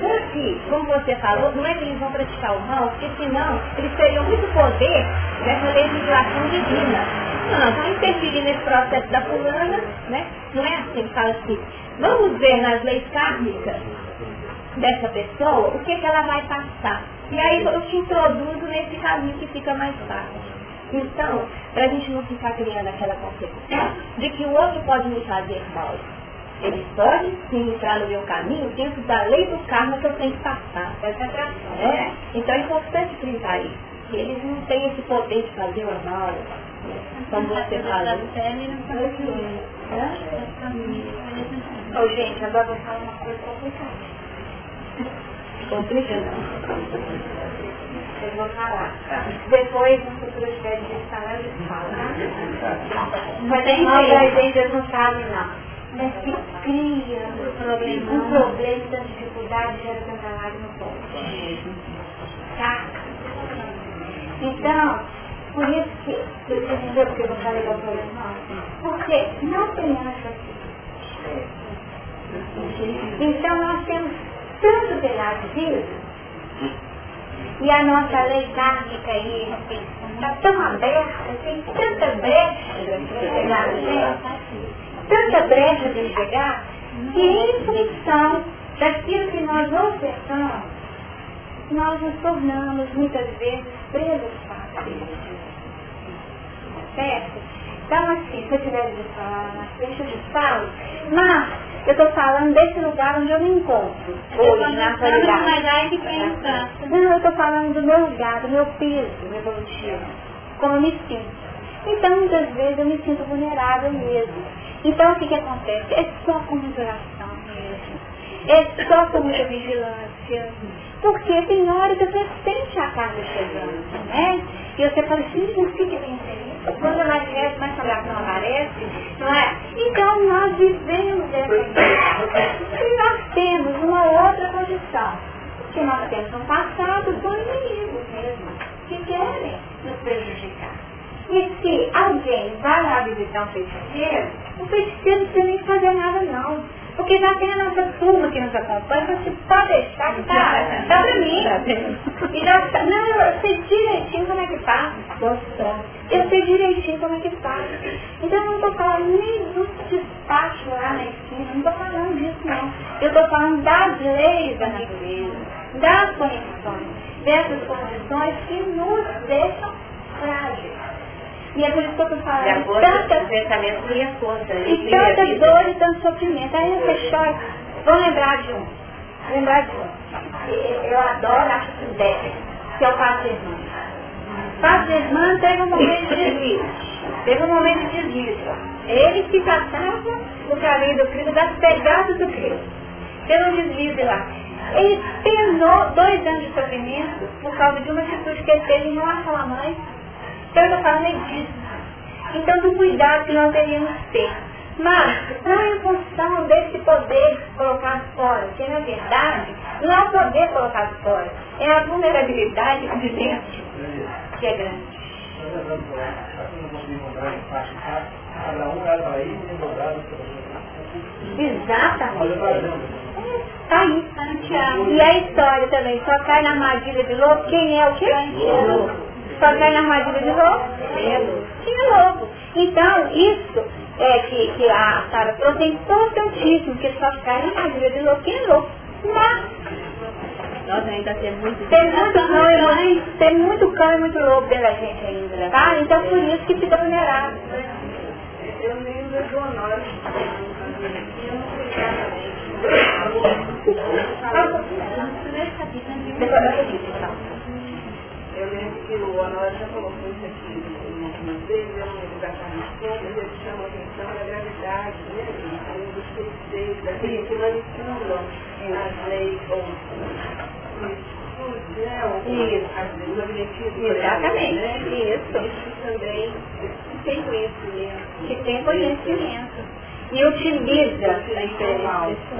Porque, como você falou, não é que eles vão praticar o mal, porque senão eles teriam muito poder nessa legislação divina. Não, vão interferir nesse processo da fulana, né? Não é assim que fala assim. Vamos ver nas leis kármicas dessa pessoa o que, que ela vai passar. E aí eu te introduzo nesse caminho que fica mais fácil. Então, para a gente não ficar criando aquela concepção de que o outro pode me fazer mal. Ele pode sim entrar no meu caminho dentro da lei do karma que eu tenho que passar. É? Então é importante frisar isso. Que eles não têm esse poder de fazer o mal. Como você falou. Ô, gente, agora vou falar uma coisa complicada complicado. Eu vou falar. Depois, no futuro, se tiver de falar, eu falo. Mas tem Às vezes não sabe, não. Mas se cria um problema, um problema da dificuldade tanta lágrima no povo. Tá? Então, por isso que, você entendeu porque eu falei da problema? Porque não tem essa Então nós temos tanto pela vida, e a nossa lei kármica aí está tão aberta, tem tanta brecha tanta brecha de chegar, que em função daquilo que nós ofertamos, nós nos tornamos muitas vezes presos fáceis. Certo? Então assim, se eu tiver de falar frente, eu te falo, mas eu estou falando desse lugar onde eu me encontro. Hoje, na atualidade. Não, eu estou falando do meu lugar, do meu peso evolutivo. Como eu me sinto. Então, muitas vezes eu me sinto vulnerável mesmo. Então, o que, que acontece? É só com oração mesmo. É só com muita vigilância. Porque tem hora que você sente a carga chegando, né? E você fala assim, o que, que quando a matéria mais não aparece, não é? Então nós vivemos essa E nós temos uma outra condição, que nós temos um passado com inimigos mesmo, que querem nos prejudicar. E se alguém vai lá visitar um feiticeiro, o feiticeiro não precisa nem fazer nada não. Porque já tem a nossa turma que nos acompanha, você pode deixar que tá, tá pra mim. E já, não, eu sei direitinho como é que passa. Eu sei direitinho como é que passa. Então eu não estou falando nem do despacho lá na esquina, não estou falando disso não. Eu estou falando das leis da natureza, das conexões, dessas condições que nos deixam frágeis. E é por isso que eu estou falando. De acordo tanta, com pensamento cria força. E tanta dor e tanto sofrimento. Aí você chora. Vou lembrar de um. Lembrar de um. Eu adoro a ideia, que é o Padre Irmão. Padre Irmão teve um momento de desvio. Teve um momento de desvio. Ele que passava no caminho do Cristo, das pegadas do Cristo. Teve um desvio de lá. Ele penou dois anos de sofrimento por causa de uma atitude que ele teve em relação à mãe então, eu estou falando disso. Então, do cuidado que nós deveríamos ter. Mas, não é em função desse poder colocado fora, que na verdade não é o poder colocado fora, é a vulnerabilidade de dentro que é grande. Exatamente. Tá aí. E a história também, só cai na armadilha de louco, quem é o quê? Louco só cai na armadilha de louco? Quem é louco? Então, isso é que, que a Sara falou tem importantíssimo, que só cai na armadilha de louco. Quem é louco? Mas, nós ainda temos muito tem muito cão e muito, tem muito cão e muito louco pela gente ainda. Tá? Então por isso que fica vulnerável. Eu lembro do nós. Eu lembro que o Honório já colocou isso aqui algumas vezes, eu não lembro exatamente como, mas ele chama a atenção da gravidade, né? Um dos conceitos, daquele que manipulam as leis ou isso. Os objetivos. Exatamente. Né? Isso. Isso também tem conhecimento. Que tem conhecimento. E utiliza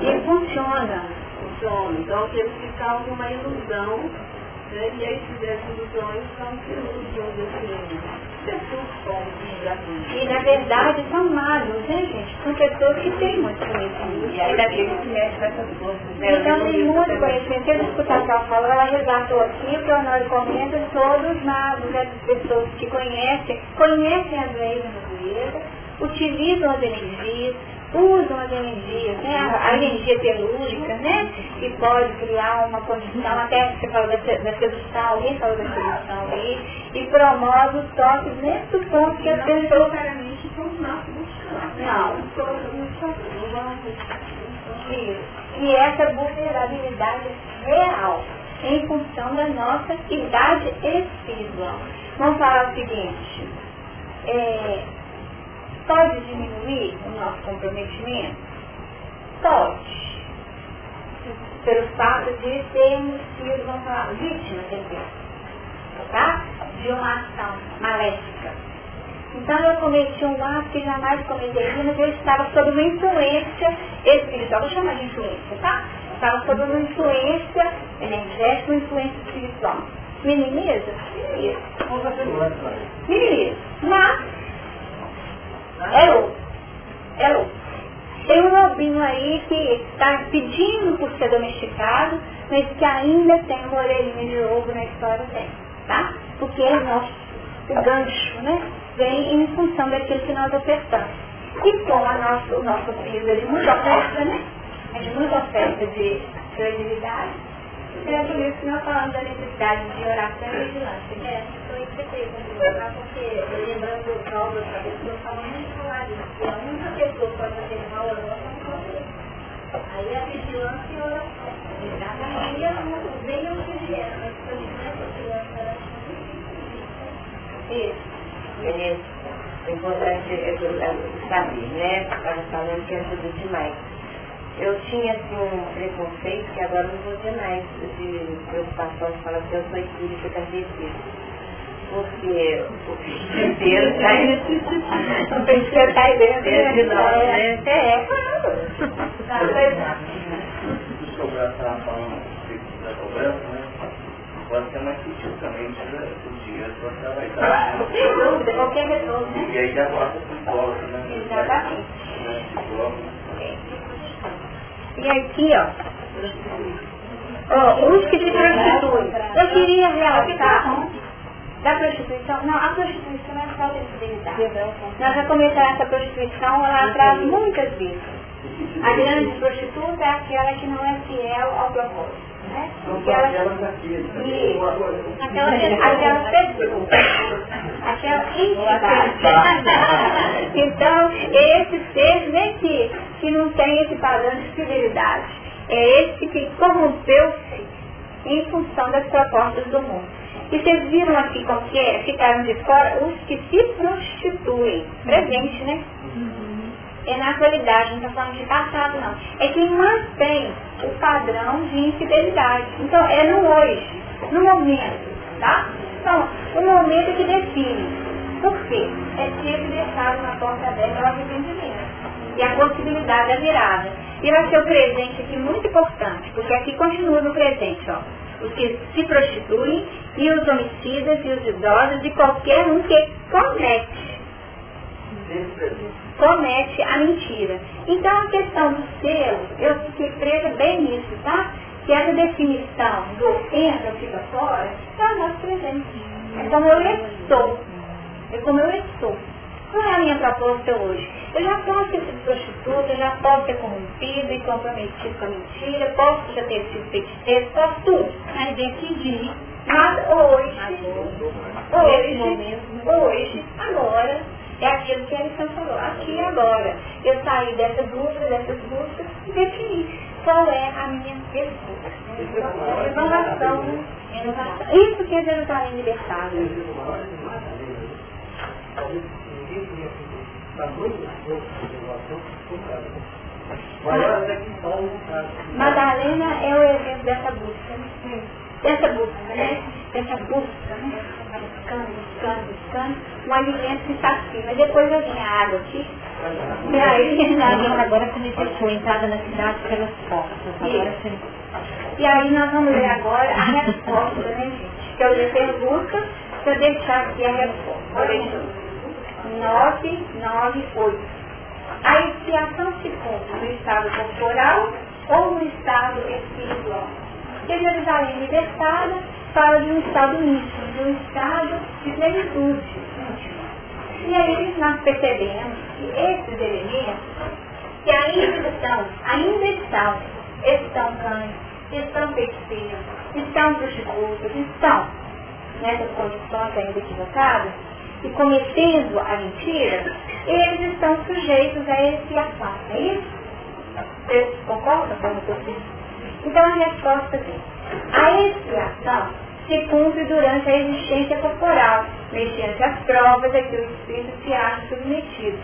e funciona. Funciona. Então temos que causa uma ilusão né? E aí essas ilusões são ilusões assim, e na verdade são magos, né gente? São pessoas que têm muito conhecimento. E aí daqueles que mexem com essas coisas. Então tem muito conhecimento. Eu escutar ela falou, ela resgatou aqui, para nós comenta, todos magos, essas pessoas que conhecem, conhecem as leis da natureza, utilizam as energias, usam as energias, né? a, energia telúrica, né? que pode criar uma condição, até você falou da, da sedução, alguém falou da sedução aí, e promove os toques nesse ponto que as pessoas... Não. E essa vulnerabilidade real, em função da nossa idade espiritual. Vamos falar o seguinte, é, Pode diminuir o nosso comprometimento? Pode. Pelo fato de termos sido, vamos falar, vítimas de. Tá? De uma ação maléfica. Então eu cometi um ato que jamais cometeria, mas eu estava sob uma influência espiritual. Vou chamar de influência, tá? Estava sob uma influência energética, uma influência espiritual. Minimiza? Minimiza. Minimiza. Mas é outro. É outro. Tem um lobinho aí que está pedindo por ser domesticado, mas que ainda tem uma orelhinha de lobo na história tem, tá? Porque é nosso, o gancho, né? Vem em função daquilo que nós ofertamos. E com a nossa, o nosso piso de muita oferta, né? É de muita oferta de credibilidade, é por isso que nós falamos da necessidade de oração e vigilância. É, foi isso que eu queria porque lembrando do Paulo outra vez, eu estava muito falar disso, que a única pessoa que pode fazer mal é Aí a vigilância e a oração. Exatamente. E as venham que vieram, mas eu tivesse vigilância e oração, Isso. Beleza. É importante é saber, né? Estava falando que ajuda demais eu tinha assim um preconceito que agora não vou ter mais de preocupação de falar que eu sou espírita carnecista. Porque o filho inteiro está aí. O filho está aí dentro. É, de nós, né? É, claro. O Sobral estava falando da cobrança, né? Pode ser mais sutil também, tira o dinheiro para trabalhar. Sem dúvida, qualquer retorno. E aí já gosta do psicólogo, né? Exatamente. E aqui, ó, ó os que se prostituem. Eu queria realçar da prostituição. Não, a prostituição é falta de fidelidade. Nós já começamos essa prostituição lá atrás muitas vezes. A grande prostituta é aquela que não é fiel ao propósito. Né? Aquela, aquela, aquela pessoa, aquela entidade. Então, esse ser né, que, que não tem esse padrão de fidelidade, é esse que corrompeu-se em função das propostas do mundo. E vocês viram aqui como que é? Ficaram de fora os que se prostituem. Presente, né? é na atualidade, não está falando de passado não. É quem mantém o padrão de infidelidade. Então, é no hoje, no momento, tá? Então, o momento que define. Por quê? É ter deixado na porta aberta o arrependimento. E a possibilidade da virada. E vai ser o presente aqui muito importante, porque aqui continua no presente, ó. Os que se prostituem e os homicidas e os idosos e qualquer um que comete comete a mentira. Então a questão do selo, eu fiquei presa bem nisso, tá? Que essa definição do entra fica fora é o nosso presente. É como eu estou. É como eu estou. Qual é a minha proposta hoje? Eu já posso ser prostituta, eu já posso ser corrompido e comprometido com a mentira, posso já ter sido feiticeiro, posso tudo. Mas decidir. Mas hoje, hoje, hoje, agora, é aquilo que a lição falou, aqui e agora. Eu saí dessa busca, dessas buscas e defini. Qual é a minha resposta. Renovação, renovação. Isso que é Jerusalém libertável. Madalena é o exemplo dessa busca? Dessa busca, né? Dessa busca, né? Buscando, buscando, buscando, um alimento que sacia. Mas depois vai vir a água aqui. E aí, agora, agora você me fechou, entrada na cidade pelas portas. Agora você... E aí nós vamos ler agora a resposta, né, gente? Que eu lhe pergunto, para deixar aqui a resposta. Olha aí. 9, 9, 8. A expiação se cumpre no estado corporal ou no estado espiritual. Jerusalém libertada fala de um estado misto, de um estado de plenitude. E aí nós percebemos que esses elementos, que ainda estão, ainda estão, estão cães, estão feiticeiros, estão prostitutas, estão nessas condições ainda equivocadas, e cometendo a mentira, eles estão sujeitos a esse afago. É isso? Vocês concordam com o que eu Então a resposta é, a expiação se cumpre durante a existência corporal, mediante as provas a que o espírito se acha submetido.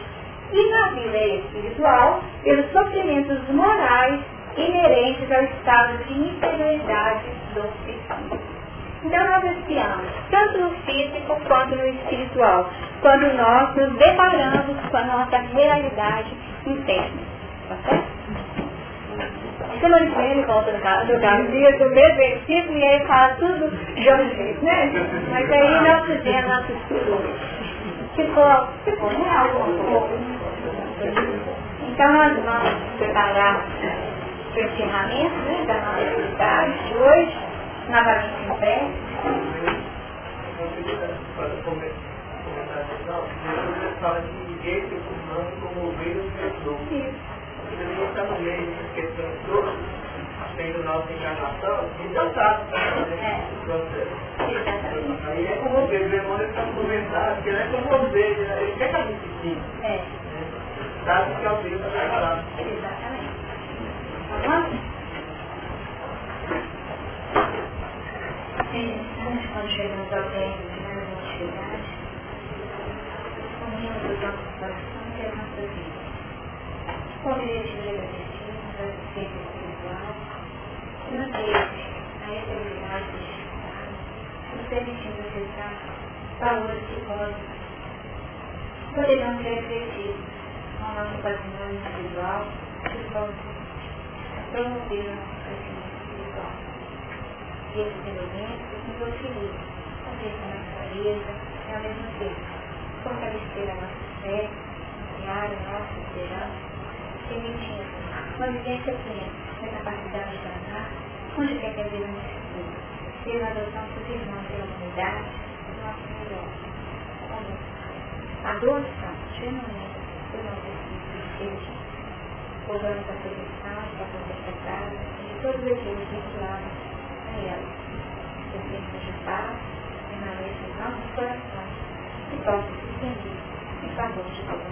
E na vida espiritual, pelos sofrimentos morais inerentes ao estado de inferioridade do espírito. Então nós espiamos, tanto no físico quanto no espiritual, quando nós nos deparamos com a nossa realidade interna. Tá? Semana que vem ele volta no carro, no carro dia do mesmo versículo e aí fala tudo de outro jeito, né? Mas aí nós fizemos nosso estudo. Ficou, ficou, né? Algo Então nós vamos preparar o encerramento né, da nossa atividade de hoje novamente em pé. fala que esse humano como ovelha perdoa. E nós estamos meio todos, tendo nossa encarnação, então tá. Né? Aí é como o irmão está conversando, porque não é como ovelha, ele quer que a gente sim. É. Sabe que é o Deus está preparado. Exatamente. Quando chegamos ao término das atividades, unimos os nossos corações e as nossas vidas. Com o objetivo de agradecermos permitindo acessar valores podem, poderão ser refletidos no nosso patrimônio individual, que possam promover o nosso crescimento espiritual. E esses elementos nos auxilia a ter mais clareza e ao mesmo fortalecer a nossa fé, ampliar a nossa esperança, permitindo uma vivência plena da capacidade de amar onde quer que a vida nos segure, pela adoção dos irmãos pela humanidade, do nosso melhor, a adoção genuína do nosso Espírito de Deus, louvando a proteção, a proteção de todos os dias vinculados a ela. Consciência de paz permaneça em nossos corações e possa se estender em favor de todos